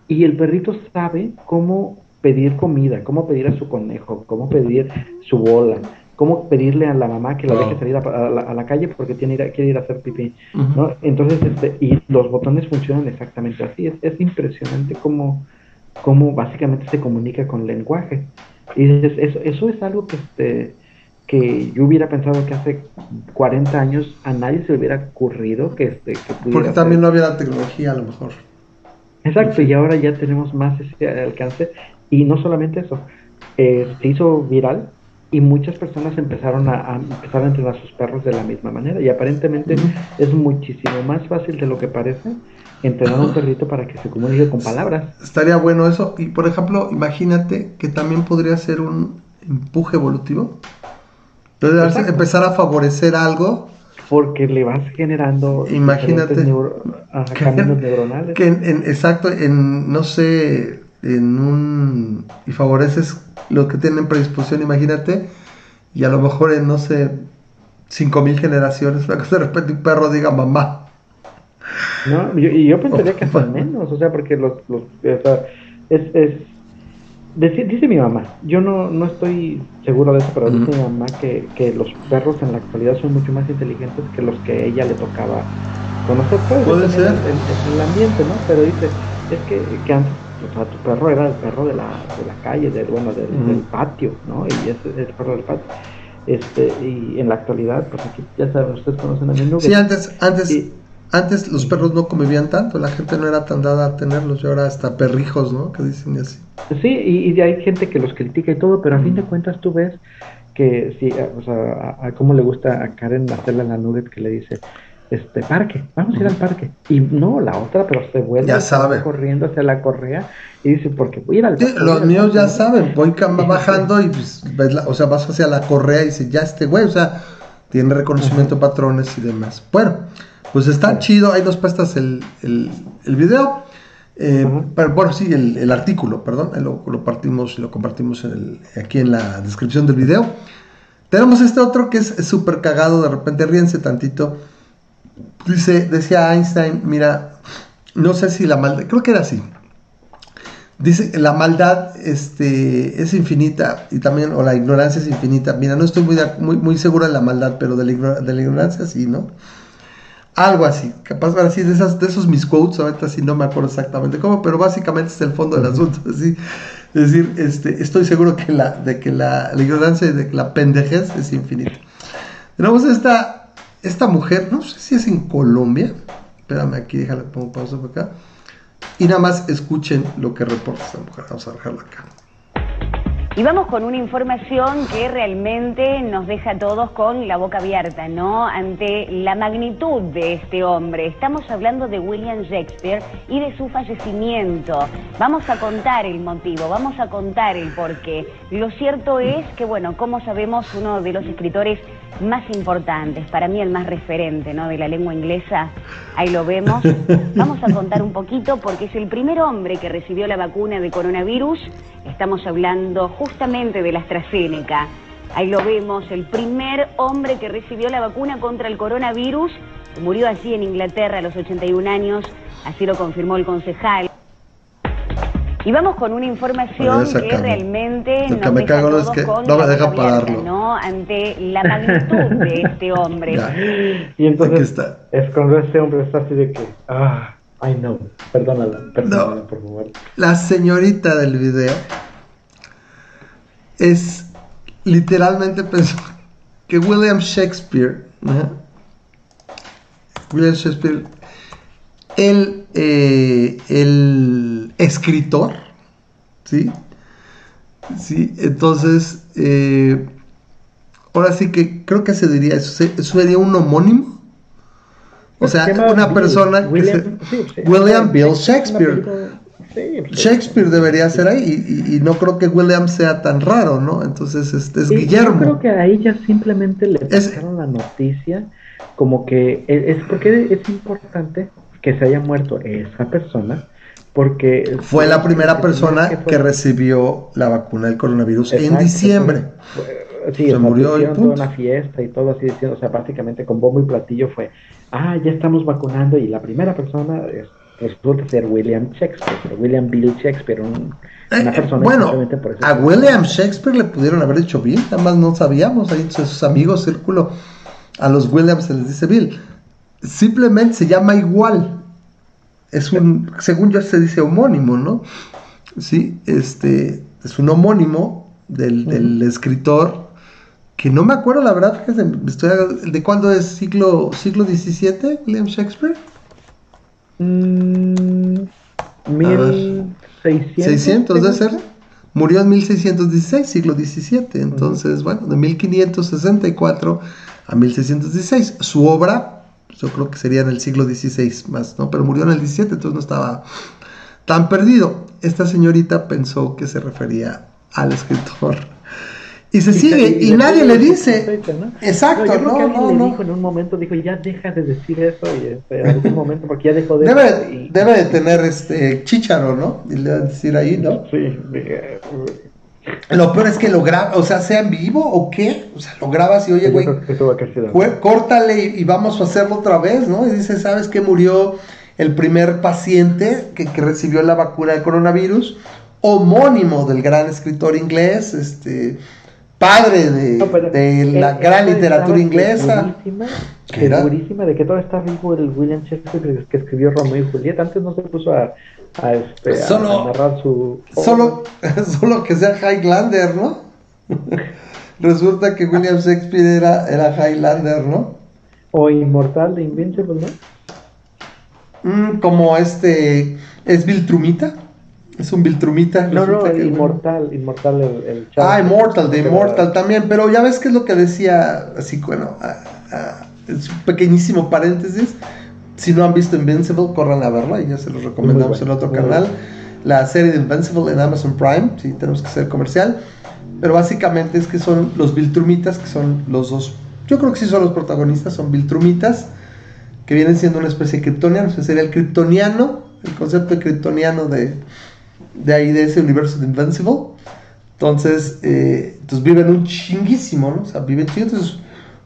Y el perrito sabe cómo pedir comida, cómo pedir a su conejo, cómo pedir su bola, cómo pedirle a la mamá que la deje salir a, la, calle porque tiene ir quiere ir a hacer pipí, ¿no? Entonces, este, y los botones funcionan exactamente así. Es, es impresionante cómo, cómo básicamente se comunica con lenguaje. Y dices, eso, eso es algo que, este, que yo hubiera pensado que hace 40 años a nadie se le hubiera ocurrido que, este, que Porque también no había la tecnología a lo mejor. Exacto, y ahora ya tenemos más ese alcance. Y no solamente eso, eh, se hizo viral y muchas personas empezaron a, empezar a entrenar a sus perros de la misma manera. Y aparentemente es muchísimo más fácil de lo que parece entrenar a un perrito para que se comunique con palabras. Estaría bueno eso. Y por ejemplo, imagínate que también podría ser un empuje evolutivo. Entonces, empezar a favorecer algo. Porque le vas generando imagínate caminos neuronales. Que en, exacto, en no sé, en un y favoreces lo que tienen predisposición, imagínate, y a lo mejor en no sé, cinco mil generaciones, para que de repente un perro diga mamá. No, y yo pensaría que hasta menos, o sea, porque los, los o sea, es, es dice, mi mamá, yo no, no estoy seguro de eso, pero dice mi mamá que, que los perros en la actualidad son mucho más inteligentes que los que ella le tocaba conocer. Puede, Puede ser. En, el ambiente, ¿no? Pero dice, es que, que antes o sea, tu perro era el perro de la, de la calle, del, bueno, del, del patio, ¿no? Y es el perro del patio. Este, y en la actualidad, pues aquí ya saben, ustedes conocen a mi nube. Sí, antes, antes, antes los perros no convivían tanto, la gente no era tan dada a tenerlos, y ahora hasta perrijos, ¿no? Que dicen así. Sí, y, y hay gente que los critica y todo, pero a fin de cuentas tú ves que sí, o sea, a, cómo le gusta a Karen hacerle la nugget que le dice, este parque, vamos a ir al parque. Y no, la otra, pero se vuelve ya sabe. corriendo hacia la correa y dice, porque voy a ir al parque. los míos ya saben, voy bajando y pues, ves la, o sea, vas hacia la correa y dice, ya este güey, o sea, tiene reconocimiento de patrones y demás. Bueno, pues está chido, ahí nos prestas el, el, el video. Eh, pero, bueno, sí, el, artículo, perdón, lo, lo, partimos y lo compartimos en el, aquí en la descripción del video. Tenemos este otro que es súper cagado, de repente ríense tantito. Dice, decía Einstein, mira, no sé si la maldad, creo que era así. Dice, la maldad este, es infinita y también, o la ignorancia es infinita. Mira, no estoy muy, muy, muy seguro de la maldad, pero de la, ignorancia sí, ¿no? Algo así, capaz de esos mis quotes, ahorita sí no me acuerdo exactamente cómo, pero básicamente es el fondo del asunto, así. Es decir, este, estoy seguro que la, de que la, la ignorancia y de que la pendejez es infinita. Tenemos esta, esta mujer, no sé si es en Colombia, espérame aquí, déjale, pongo pausa por acá, y nada más escuchen lo que reporta esta mujer, vamos a dejarla acá. Y vamos con una información que realmente nos deja a todos con la boca abierta, ¿no? Ante la magnitud de este hombre. Estamos hablando de William Shakespeare y de su fallecimiento. Vamos a contar el motivo, vamos a contar el porqué. Lo cierto es que, bueno, como sabemos, uno de los escritores más importantes, para mí el más referente ¿no? de la lengua inglesa, ahí lo vemos. Vamos a contar un poquito porque es el primer hombre que recibió la vacuna de coronavirus. Estamos hablando justamente de la AstraZeneca. Ahí lo vemos, el primer hombre que recibió la vacuna contra el coronavirus. Murió allí en Inglaterra a los 81 años, así lo confirmó el concejal. Y vamos con una información que realmente Lo que me cago es que no me deja pararlo. ¿no? Ante la magnitud de este hombre. Y entonces es cuando este hombre está así de que, ah, I know, perdónala, perdónala por favor. La señorita del video es literalmente pensó que William Shakespeare, William Shakespeare, el, eh, el escritor, ¿sí? Sí, entonces, eh, ahora sí que creo que se diría, eso, sería un homónimo. O sea, una persona William, William Bill Shakespeare. Shakespeare debería ser ahí y, no creo que William sea tan raro, ¿no? Entonces este es Guillermo. Yo creo que ahí ya simplemente le pasaron la noticia como que e, es porque es importante que se haya muerto esa persona porque fue la primera persona que, recibió la vacuna del coronavirus en diciembre. sí, se murió en una fiesta y todo así diciendo, o sea, básicamente con bombo y platillo fue, ah, ya estamos vacunando y la primera persona es, resulta ser William Shakespeare, William Bill Shakespeare, una eh, persona bueno, a William Shakespeare le pudieron haber hecho Bill, nada más no sabíamos, ahí sus amigos círculo, a los Williams se les dice Bill, simplemente se llama igual, es un, según yo se dice homónimo, ¿no? Sí, este, es un homónimo del, escritor, que no me acuerdo la verdad, de, de cuándo es siglo, siglo XVII, William Shakespeare. Mm, 1600. debe ser. Murió en 1616, siglo XVII. Entonces, bueno, de 1564 a 1616. Su obra yo creo que sería en el siglo XVI más, ¿no? Pero murió en el XVII, entonces no estaba tan perdido. Esta señorita pensó que se refería al escritor. Y se sigue, y, nadie le dice. Exacto, no, yo creo que alguien le dijo en un momento, dijo, ya deja de decir eso, y este, en algún momento, porque ya dejó de... Debe, debe de tener este chicharo, ¿no? Y le va a decir ahí, ¿no? Sí, lo peor es que lo graba, o sea, sea en vivo o qué, o sea, lo grabas y oye, güey, córtale y, vamos a hacerlo otra vez, ¿no? Y dice, ¿sabes qué murió el primer paciente que, recibió la vacuna de coronavirus? Homónimo del gran escritor inglés, este, padre de, la gran literatura inglesa. Segurísima, de que todo está vivo el William Shakespeare que escribió Romeo y Julieta. Antes no se puso a a, este, solo, narrar su... Solo, solo que sea Highlander, ¿no? Resulta que William Shakespeare era, era Highlander, ¿no? O Inmortal de Invincible, ¿no? Mm, como este... ¿Es Viltrumita? Es un Viltrumita. No, no, Inmortal, Inmortal el, el Ah, Immortal, de Immortal también, pero ya ves que es lo que decía, así, bueno, es un pequeñísimo paréntesis, si no han visto Invincible, corran a verla y ya se los recomendamos en el otro canal. La serie de Invincible en Amazon Prime, si tenemos que ser comercial. Pero básicamente es que son los Viltrumitas, que son los dos. Yo creo que sí son los protagonistas, son Viltrumitas, que vienen siendo una especie de kryptoniano. O sería el kryptoniano, el concepto de kryptoniano de, de ahí, de ese universo de Invincible. Entonces, eh, entonces viven un chinguísimo, ¿no? O sea, viven chinguísimos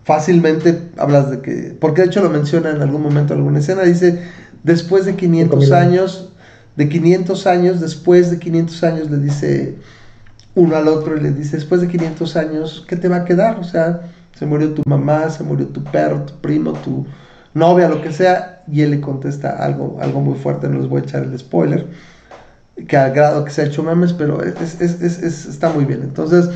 fácilmente hablas de que, porque de hecho lo menciona en algún momento, en alguna escena, dice, después de 500 años, de 500 años, después de 500 años le dice uno al otro y le dice, después de 500 años, ¿qué te va a quedar? O sea, se murió tu mamá, se murió tu perro, tu primo, tu novia, lo que sea, y él le contesta algo, algo muy fuerte, no les voy a echar el spoiler, que al grado que se ha hecho memes, pero es, está muy bien. Entonces,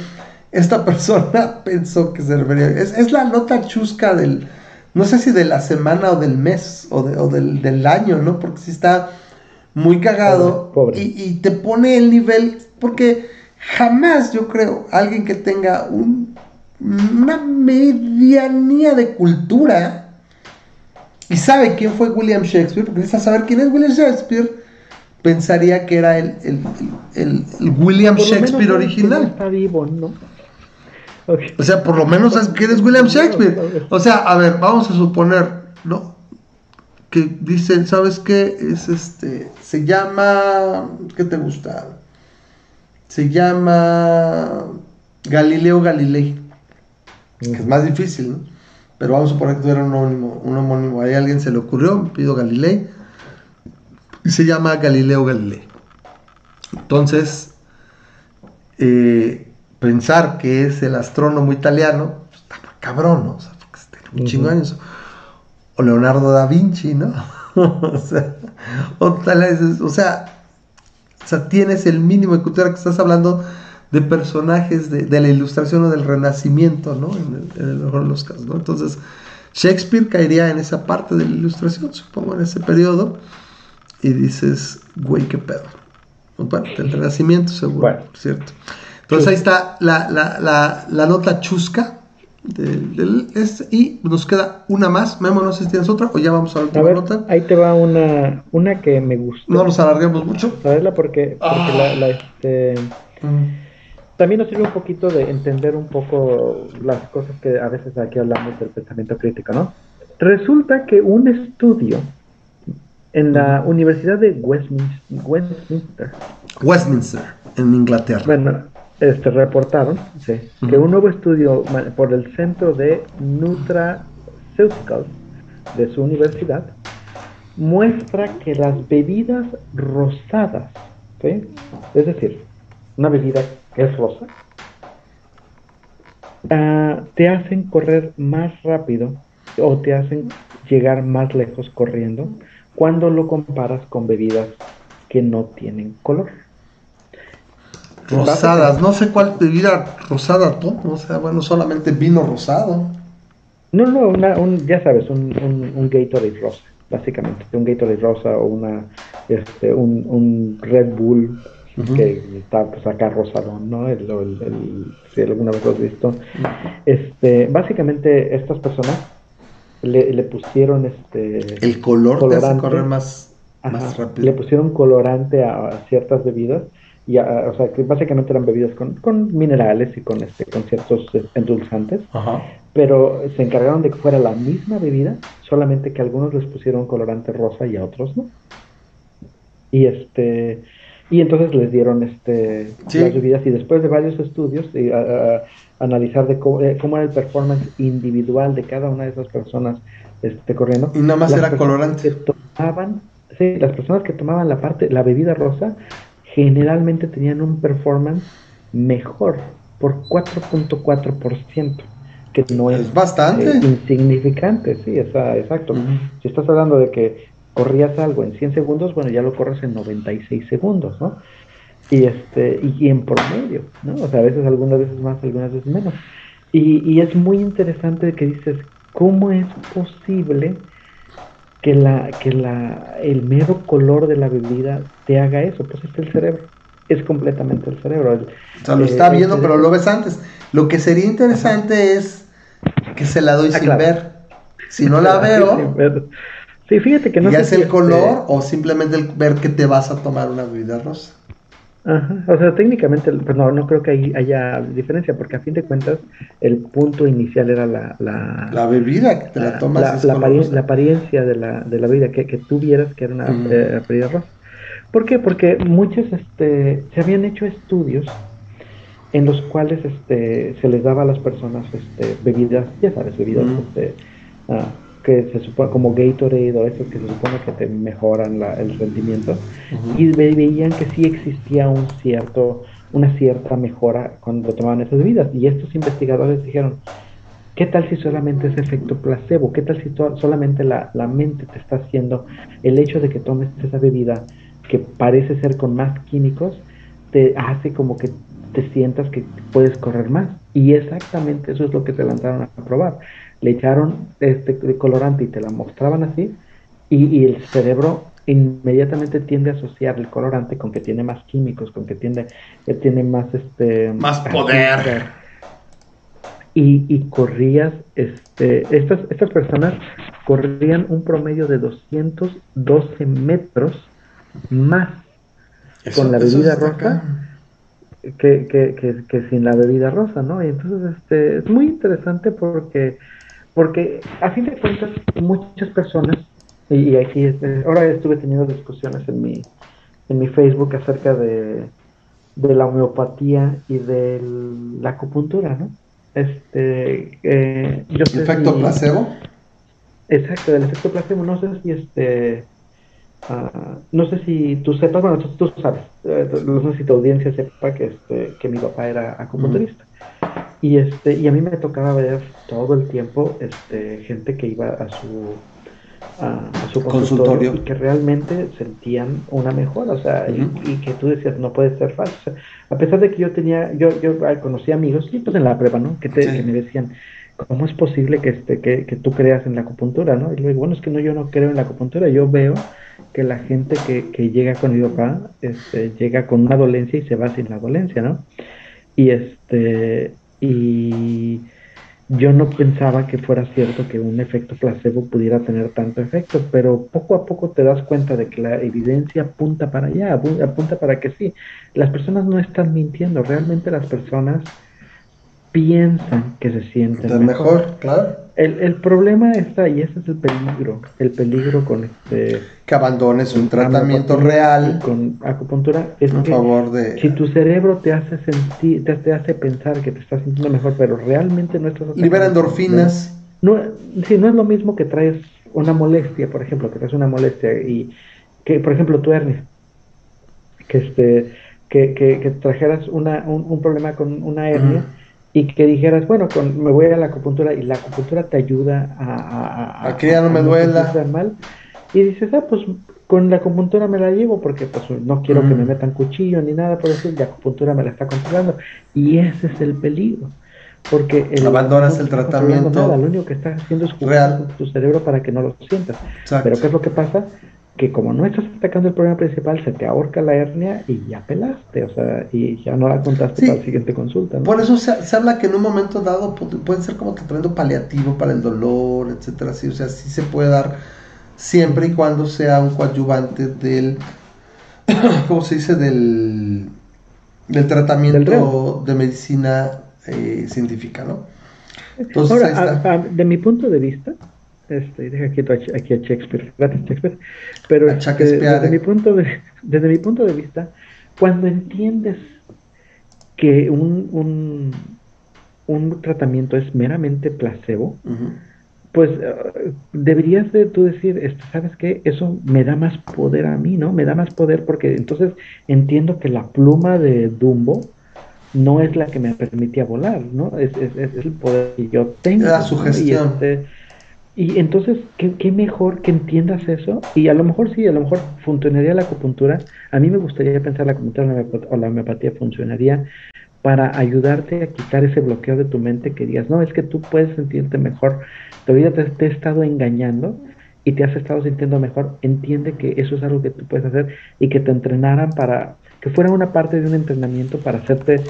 esta persona pensó que se refería, es, la nota chusca del, no sé si de la semana o del mes o, del, año, ¿no? Porque si está muy cagado Y, te pone el nivel, porque jamás yo creo alguien que tenga una medianía de cultura y sabe quién fue William Shakespeare, porque necesita saber quién es William Shakespeare, pensaría que era el, William Shakespeare original. Está vivo, ¿no? O sea, por lo menos sabes quién es William Shakespeare. O sea, a ver, vamos a suponer, ¿no? Que dicen, ¿sabes qué? Es este, se llama, ¿qué te gusta? Se llama Galileo Galilei, que es más difícil, ¿no? Pero vamos a suponer que tú eres un homónimo, un homónimo. Ahí alguien se le ocurrió, pido Galilei, y se llama Galileo Galilei. Entonces, eh, pensar que es el astrónomo italiano, pues, está cabrón, ¿no? O sea, porque un chingo años. O Leonardo da Vinci, ¿no? o, sea, o, o, sea, o sea, tienes el mínimo de cultura que estás hablando de personajes de, la ilustración o del renacimiento, ¿no? En el, mejor de los casos, ¿no? Entonces, Shakespeare caería en esa parte de la ilustración, supongo, en ese periodo, y dices, güey, qué pedo. Bueno, del renacimiento, seguro, ¿cierto? Entonces ahí está la, la, la, la nota chusca del, este, y nos queda una más. Memo, no sé si tienes otra o ya vamos a la última nota. Ahí te va una, una que me gustó. No nos alarguemos mucho. Saberla porque, la, este, mm también nos sirve un poquito de entender un poco las cosas que a veces aquí hablamos del pensamiento crítico, ¿no? Resulta que un estudio en la Universidad de Westminster, Westminster, en Inglaterra. Bueno, este, reportaron que un nuevo estudio por el Centro de Nutraceuticals de su universidad muestra que las bebidas rosadas, es decir, una bebida es rosa, ah, te hacen correr más rápido o te hacen llegar más lejos corriendo cuando lo comparas con bebidas que no tienen color. Rosadas, no sé cuál bebida rosada tú, o sea, bueno, solamente vino rosado. No, no, un, ya sabes, un, un, un, Gatorade rosa, básicamente, un Gatorade rosa o una, este, un, un Red Bull que está pues acá rosadón, ¿no? El, el, si alguna vez lo has visto. este, básicamente estas personas le, le pusieron este el color colorante, te hace correr más, más rápido. Le pusieron colorante a, ciertas bebidas y o sea que básicamente eran bebidas con, con minerales y con este con ciertos endulzantes pero se encargaron de que fuera la misma bebida solamente que a algunos les pusieron colorante rosa y a otros no. Y este y entonces les dieron este las bebidas y después de varios estudios y analizar de cómo, eh, cómo, era el performance individual de cada una de esas personas este, corriendo. Y nada más era colorante. tomaban sí, las personas que tomaban la parte la bebida rosa generalmente tenían un performance mejor por 4.4% que no es, bastante. eh, insignificante sí esa, exacto. Si estás hablando de que corrías algo en 100 segundos, bueno, ya lo corres en 96 segundos, ¿no? Y, este, y, en promedio, ¿no? O sea, a veces algunas veces más, algunas veces menos. Y, y es muy interesante que dices, ¿cómo es posible que, la, que la, el mero color de la bebida te haga eso? Pues es el cerebro, es completamente el cerebro. o sea, lo está eh, viendo, pero lo ves antes. Lo que sería interesante es que se la doy ah, sin ver. Si no la veo, Sí, fíjate que no ¿Ya es el color o simplemente el ver que te vas a tomar una bebida rosa? Ajá, o sea, técnicamente, pues no, no creo que ahí haya diferencia, porque a fin de cuentas el punto inicial era la... La, bebida que te la, tomas. La, la, apariencia de la, de la bebida, que, que tú vieras que era una eh, bebida rosa. ¿Por qué? Porque muchos, este, se habían hecho estudios en los cuales este, se les daba a las personas este, bebidas, ya sabes, bebidas este, ah, que se supone como Gatorade o esos que se supone que te mejoran el rendimiento y veían que sí existía un cierto una cierta mejora cuando tomaban esas bebidas y estos investigadores dijeron ¿Qué tal si solamente es efecto placebo? ¿Qué tal si solamente la, la, mente te está haciendo el hecho de que tomes esa bebida que parece ser con más químicos, te hace como que te sientas que puedes correr más? Y exactamente eso es lo que te lanzaron a probar. Le echaron este colorante y te la mostraban así, y, el cerebro inmediatamente tiende a asociar el colorante con que tiene más químicos, con que tiene, que tiene más este más poder. Y, y, corrías, este, estas, estas personas corrían un promedio de 212 metros más con la bebida rosa que, que, que, sin la bebida rosa, ¿no? Y entonces este, es muy interesante porque, porque a fin de cuentas muchas personas y, aquí, ahora estuve teniendo discusiones en mi, en mi Facebook acerca de, la homeopatía y de la acupuntura, ¿no? Este, eh, ¿El efecto placebo? Exacto, el efecto placebo. No sé si este, uh, no sé si tú sepas, bueno, tú, sabes, eh, no sé si tu audiencia sepa que este, que mi papá era acupunturista. Y este, y a mí me tocaba ver todo el tiempo, este, gente que iba a su a, su consultorio, y que realmente sentían una mejora, o sea, y, que tú decías, no puede ser falso. a pesar de que yo tenía, yo, yo conocí amigos, y pues en la prueba, ¿no? Que, te, me decían, ¿cómo es posible que, este, que, que, tú creas en la acupuntura, ¿no? Y le digo, bueno, es que no, yo no creo en la acupuntura, yo veo que la gente que, que llega con mi papá, este, llega con una dolencia y se va sin la dolencia, ¿no? Y este, y yo no pensaba que fuera cierto que un efecto placebo pudiera tener tanto efecto, pero poco a poco te das cuenta de que la evidencia apunta para allá, apunta para que sí. Las personas no están mintiendo, realmente las personas piensan que se sienten mejor. claro. El, el, problema está, y ese es el peligro, el peligro con este... Que abandones un tratamiento real. Con acupuntura es a favor de... Si tu cerebro te hace sentir, te, hace pensar que te estás sintiendo mejor, pero realmente no estás... Libera endorfinas. No, si no es lo mismo que traes una molestia, por ejemplo, que traes una molestia y que, por ejemplo, tu hernia, que este... Que, que, que trajeras una, un, problema con una hernia y que dijeras, bueno, con, me voy a la acupuntura y la acupuntura te ayuda a, a, que ya no me duela. mal. Y dices, ah, pues con la acupuntura me la llevo porque pues no quiero que me metan cuchillo ni nada por eso, la acupuntura me la está controlando. Y ese es el peligro. Porque el, abandonas el tratamiento. lo único que estás haciendo es jugar tu cerebro para que no lo sientas. Pero ¿qué es lo que pasa? Que como no estás atacando el problema principal, se te ahorca la hernia y ya pelaste, o sea, y ya no la contaste para la siguiente consulta. Por eso se, habla que en un momento dado puede ser como tratamiento paliativo para el dolor, etcétera, sí, o sea, sí se puede dar siempre y cuando sea un coadyuvante del, ¿cómo se dice? Del, del tratamiento de medicina eh, científica, ¿no? Entonces, Ahora, de mi punto de vista, este, deja aquí, aquí a Shakespeare, gracias Shakespeare. Pero este, desde, mi punto de, desde mi punto de vista, cuando entiendes que un, un, un tratamiento es meramente placebo, pues uh, deberías de tú decir, este, ¿sabes qué? Eso me da más poder a mí, ¿no? Me da más poder porque entonces entiendo que la pluma de Dumbo no es la que me permitía volar, ¿no? Es, es, es el poder que yo tengo. La sugestión. Este, y entonces, ¿qué, mejor que entiendas eso? Y a lo mejor sí, a lo mejor funcionaría la acupuntura. A mí me gustaría pensar la acupuntura o la homeopatía funcionaría para ayudarte a quitar ese bloqueo de tu mente que digas, no, es que tú puedes sentirte mejor. Todavía te, te he estado engañando y te has estado sintiendo mejor. Entiende que eso es algo que tú puedes hacer y que te entrenaran para, que fuera una parte de un entrenamiento para hacerte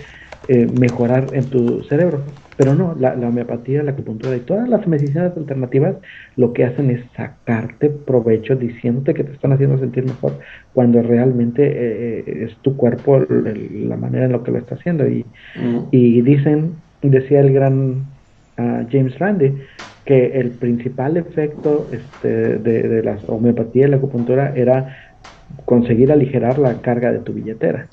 eh, mejorar en tu cerebro. Pero no, la, homeopatía, la acupuntura y todas las medicinas alternativas lo que hacen es sacarte provecho diciéndote que te están haciendo sentir mejor cuando realmente eh, eh, es tu cuerpo la manera en lo que lo está haciendo. Y, mm. y dicen, decía el gran ah, James Randi, que el principal efecto este, de, de la homeopatía y la acupuntura era conseguir aligerar la carga de tu billetera.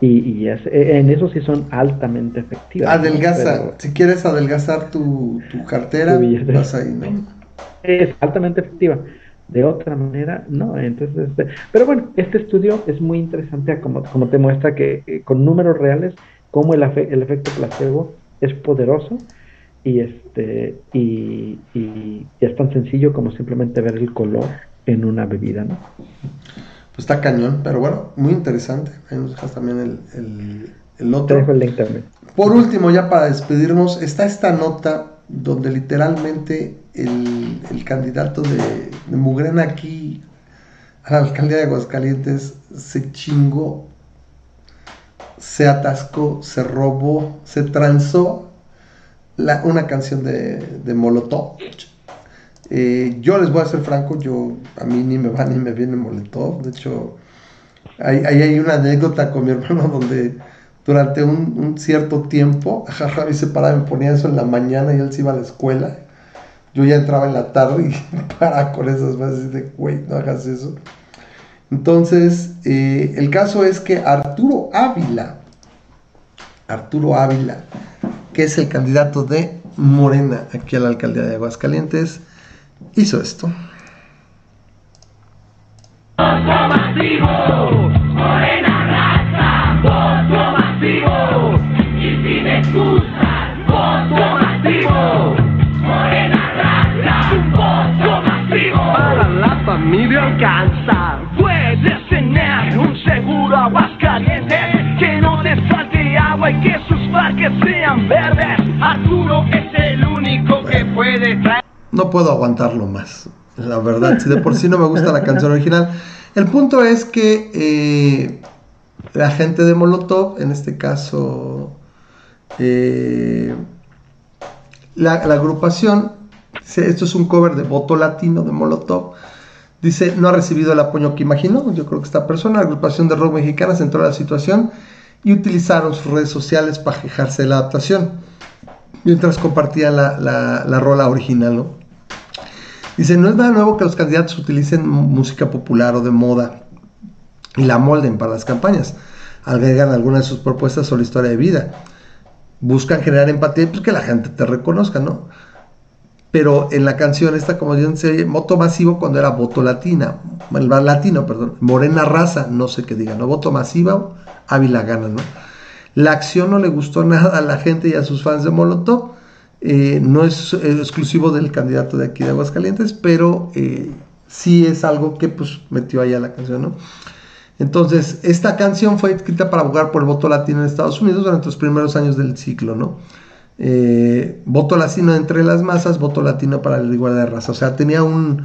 Y, e, en eso sí son altamente efectivas. Adelgaza, si quieres adelgazar tu, cartera, vas ahí, ¿no? Es altamente efectiva. De otra manera, no. Entonces, este, pero bueno, este estudio es muy interesante como, como te muestra que con números reales, cómo el, el efecto placebo es poderoso y este y, y, es tan sencillo como simplemente ver el color en una bebida, ¿no? Pues está cañón, pero bueno, muy interesante. Ahí nos dejas también el, el, el otro. Por último, ya para despedirnos, está esta nota donde literalmente el, el candidato de, de Mugrena aquí a la alcaldía de Aguascalientes se chingó, se atascó, se robó, se transó la, una canción de, de Molotov. Eh, yo les voy a ser franco, yo a mí ni me va ni me viene Molotov. De hecho, ahí hay, una anécdota con mi hermano donde durante un, cierto tiempo, se paraba me ponía eso en la mañana y él se iba a la escuela. Yo ya entraba en la tarde y paraba con esas veces de, güey, no hagas eso. Entonces, eh, el caso es que Arturo Ávila, Arturo Ávila, que es el candidato de Morena aquí a la alcaldía de Aguascalientes, hizo esto. familia alcanza. Puedes tener un seguro aguascaliente que no te falte agua y que sus parques sean verdes. Arturo es el único que puede traer. No puedo aguantarlo más, la verdad. Si de por sí no me gusta la canción original. El punto es que eh, la gente de Molotov, en este caso eh, la, agrupación, esto es un cover de Voto Latino de Molotov, Dice, no ha recibido el apoyo que imaginó. Yo creo que esta persona, la agrupación de rock mexicana, se entró a la situación y utilizaron sus redes sociales para quejarse de la adaptación, mientras compartían la, la, rola original. ¿no? Dice, no es nada nuevo que los candidatos utilicen música popular o de moda y la molden para las campañas. Agregan algunas de sus propuestas sobre la historia de vida. Buscan generar empatía y pues que la gente te reconozca, ¿no? pero en la canción esta como dice voto masivo cuando era voto latina, latino, perdón, morena raza, no sé qué diga, ¿no? Voto masivo, Ávila gana, ¿no? La acción no le gustó nada a la gente y a sus fans de Molotov, eh, no es exclusivo del candidato de aquí de Aguascalientes, pero eh, sí es algo que pues metió ahí a la canción, ¿no? Entonces, esta canción fue escrita para abogar por el voto latino en Estados Unidos durante los primeros años del ciclo, ¿no? Eh, voto latino entre las masas, voto latino para la igualdad de raza. O sea, tenía un,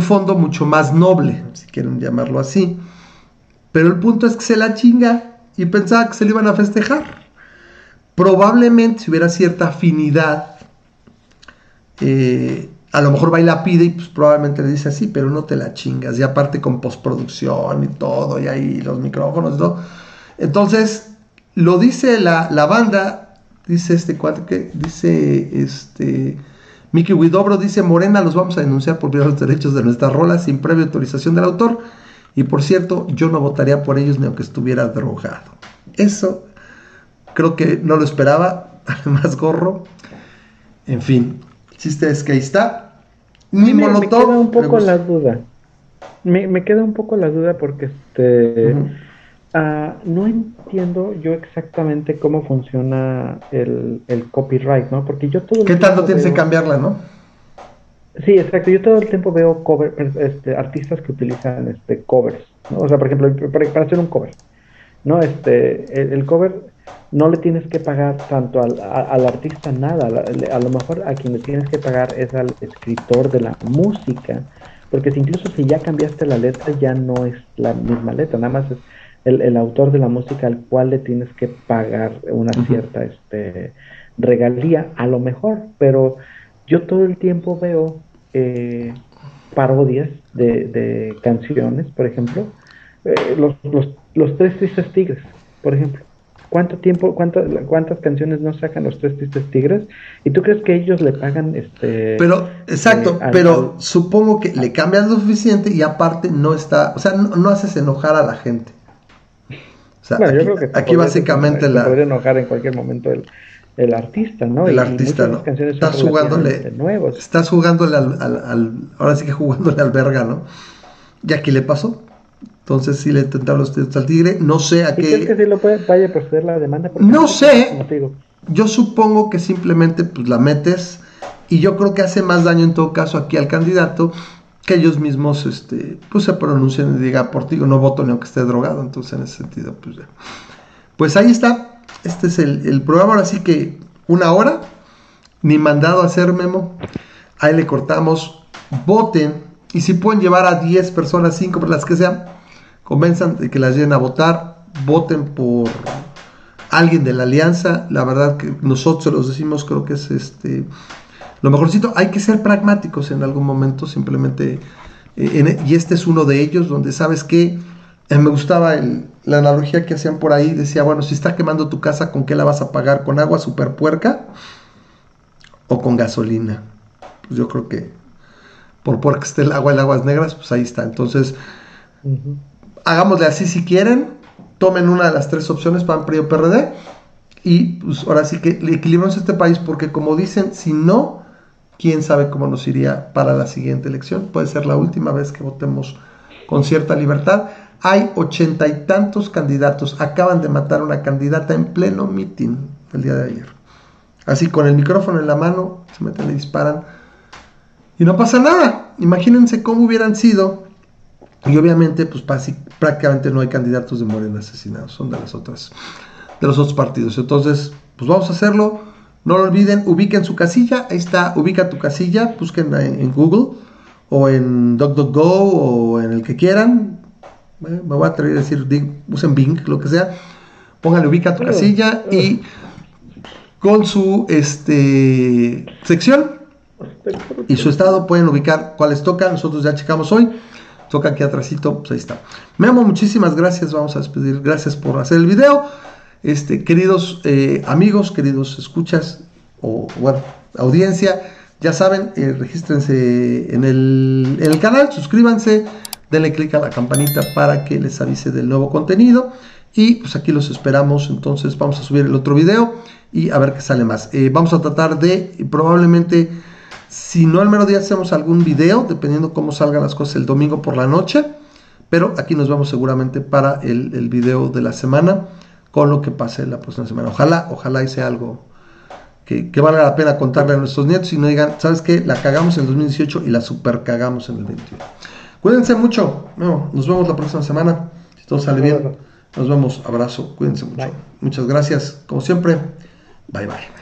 fondo mucho más noble, si quieren llamarlo así. Pero el punto es que se la chinga y pensaba que se le iban a festejar. Probablemente si hubiera cierta afinidad, eh, a lo mejor va y la pide y pues probablemente le dice así, pero no te la chingas. Y aparte con postproducción y todo, y ahí los micrófonos y todo. Entonces, lo dice la, la banda Dice este cuate que dice este Mickey Widobro dice Morena los vamos a denunciar por violar los derechos de nuestras rolas sin previa autorización del autor. Y por cierto, yo no votaría por ellos ni aunque estuviera drogado. Eso creo que no lo esperaba. Además, gorro. En fin, el chiste es que ahí está. Ni me, me queda un poco la duda. Me, me, queda un poco la duda porque este. Uh, no entiendo yo exactamente cómo funciona el, el, copyright, ¿no? Porque yo todo el ¿Qué tanto tienes que cambiarla, no? Sí, exacto. Yo todo el tiempo veo cover, este, artistas que utilizan este covers, ¿no? O sea, por ejemplo, para, hacer un cover, ¿no? Este, el, cover no le tienes que pagar tanto al, al artista nada. A, a, lo mejor a quien le tienes que pagar es al escritor de la música, porque si incluso si ya cambiaste la letra ya no es la misma letra, nada más es el, autor de la música al cual le tienes que pagar una cierta este, regalía, a lo mejor, pero yo todo el tiempo veo eh, parodias de, canciones, por ejemplo, eh, los, los, los, tres tristes tigres, por ejemplo. ¿Cuánto tiempo, cuántas, cuántas canciones no sacan los tres tristes tigres? ¿Y tú crees que ellos le pagan este... Pero, exacto, eh, pero supongo que le cambian lo suficiente y aparte no está, o sea, no haces enojar a la gente bueno, aquí, yo creo que aquí básicamente la... podría enojar en cualquier momento el, el artista, ¿no? El artista, ¿no? Estás jugándole, estás jugándole al, al, ahora sí que jugándole al verga, ¿no? Y aquí le pasó. Entonces sí le tentaron los al tigre. No sé a qué. ¿Crees que sí lo puede, vaya a proceder la demanda? no sé. yo supongo que simplemente pues la metes y yo creo que hace más daño en todo caso aquí al candidato que ellos mismos este, pues se pronuncien y digan por ti no voto ni aunque esté drogado. Entonces en ese sentido pues ya. Pues ahí está. Este es el, el programa. Ahora sí que una hora. Ni mandado a hacer memo. Ahí le cortamos. Voten. Y si pueden llevar a 10 personas, 5 las que sean, convenzan de que las lleven a votar. Voten por alguien de la alianza. La verdad que nosotros los decimos, creo que es este lo mejorcito. Hay que ser pragmáticos en algún momento, simplemente. eh, en- y este es uno de ellos, donde sabes que me gustaba la analogía que hacían por ahí. Decía, bueno, si está quemando tu casa, ¿con qué la vas a pagar? ¿Con agua super puerca o con gasolina? Pues yo creo que por puerca esté el agua, el aguas negras, pues ahí está. Entonces. Hagámosle así si quieren, tomen una de las tres opciones, PAN, PRI o PRD, y pues ahora sí que equilibramos este país, porque como dicen, si no, quién sabe cómo nos iría para la siguiente elección, puede ser la última vez que votemos con cierta libertad. Hay ochenta y tantos candidatos, acaban de matar a una candidata en pleno mitin el día de ayer. Así con el micrófono en la mano, se meten y disparan. Y no pasa nada. Imagínense cómo hubieran sido y obviamente, pues prácticamente no hay candidatos de Morena asesinados, son de las otras, de los otros partidos. Entonces, pues vamos a hacerlo. No lo olviden, ubiquen su casilla. Ahí está, ubica tu casilla, busquen en, Google o en DuckDuckGo o en el que quieran. Eh, Me voy a atrever a decir, usen Bing, lo que sea. Pónganle ubica tu casilla y con su este sección y su estado pueden ubicar cuáles tocan. Nosotros ya checamos hoy. Toca aquí atrásito, pues ahí está. Memo, muchísimas gracias. Vamos a despedir. Gracias por hacer el video. Este, queridos eh, amigos, queridos escuchas, o bueno, audiencia, ya saben, eh, regístrense en el, canal, suscríbanse, denle click a la campanita para que les avise del nuevo contenido. Y pues aquí los esperamos. Entonces vamos a subir el otro video y a ver qué sale más. Eh, vamos a tratar de probablemente si no al mero día hacemos algún video, dependiendo cómo salgan las cosas el domingo por la noche. Pero aquí nos vemos seguramente para el, el video de la semana con lo que pase la próxima semana. Ojalá, ojalá sea algo que, que valga la pena contarle a nuestros nietos y no digan, ¿sabes qué? La cagamos en el 2018 y la super cagamos en el 21. Cuídense mucho. No, nos vemos la próxima semana. Si todo sale bien. Nos vemos. Abrazo. Cuídense mucho. Bye. Muchas gracias. Como siempre. Bye bye.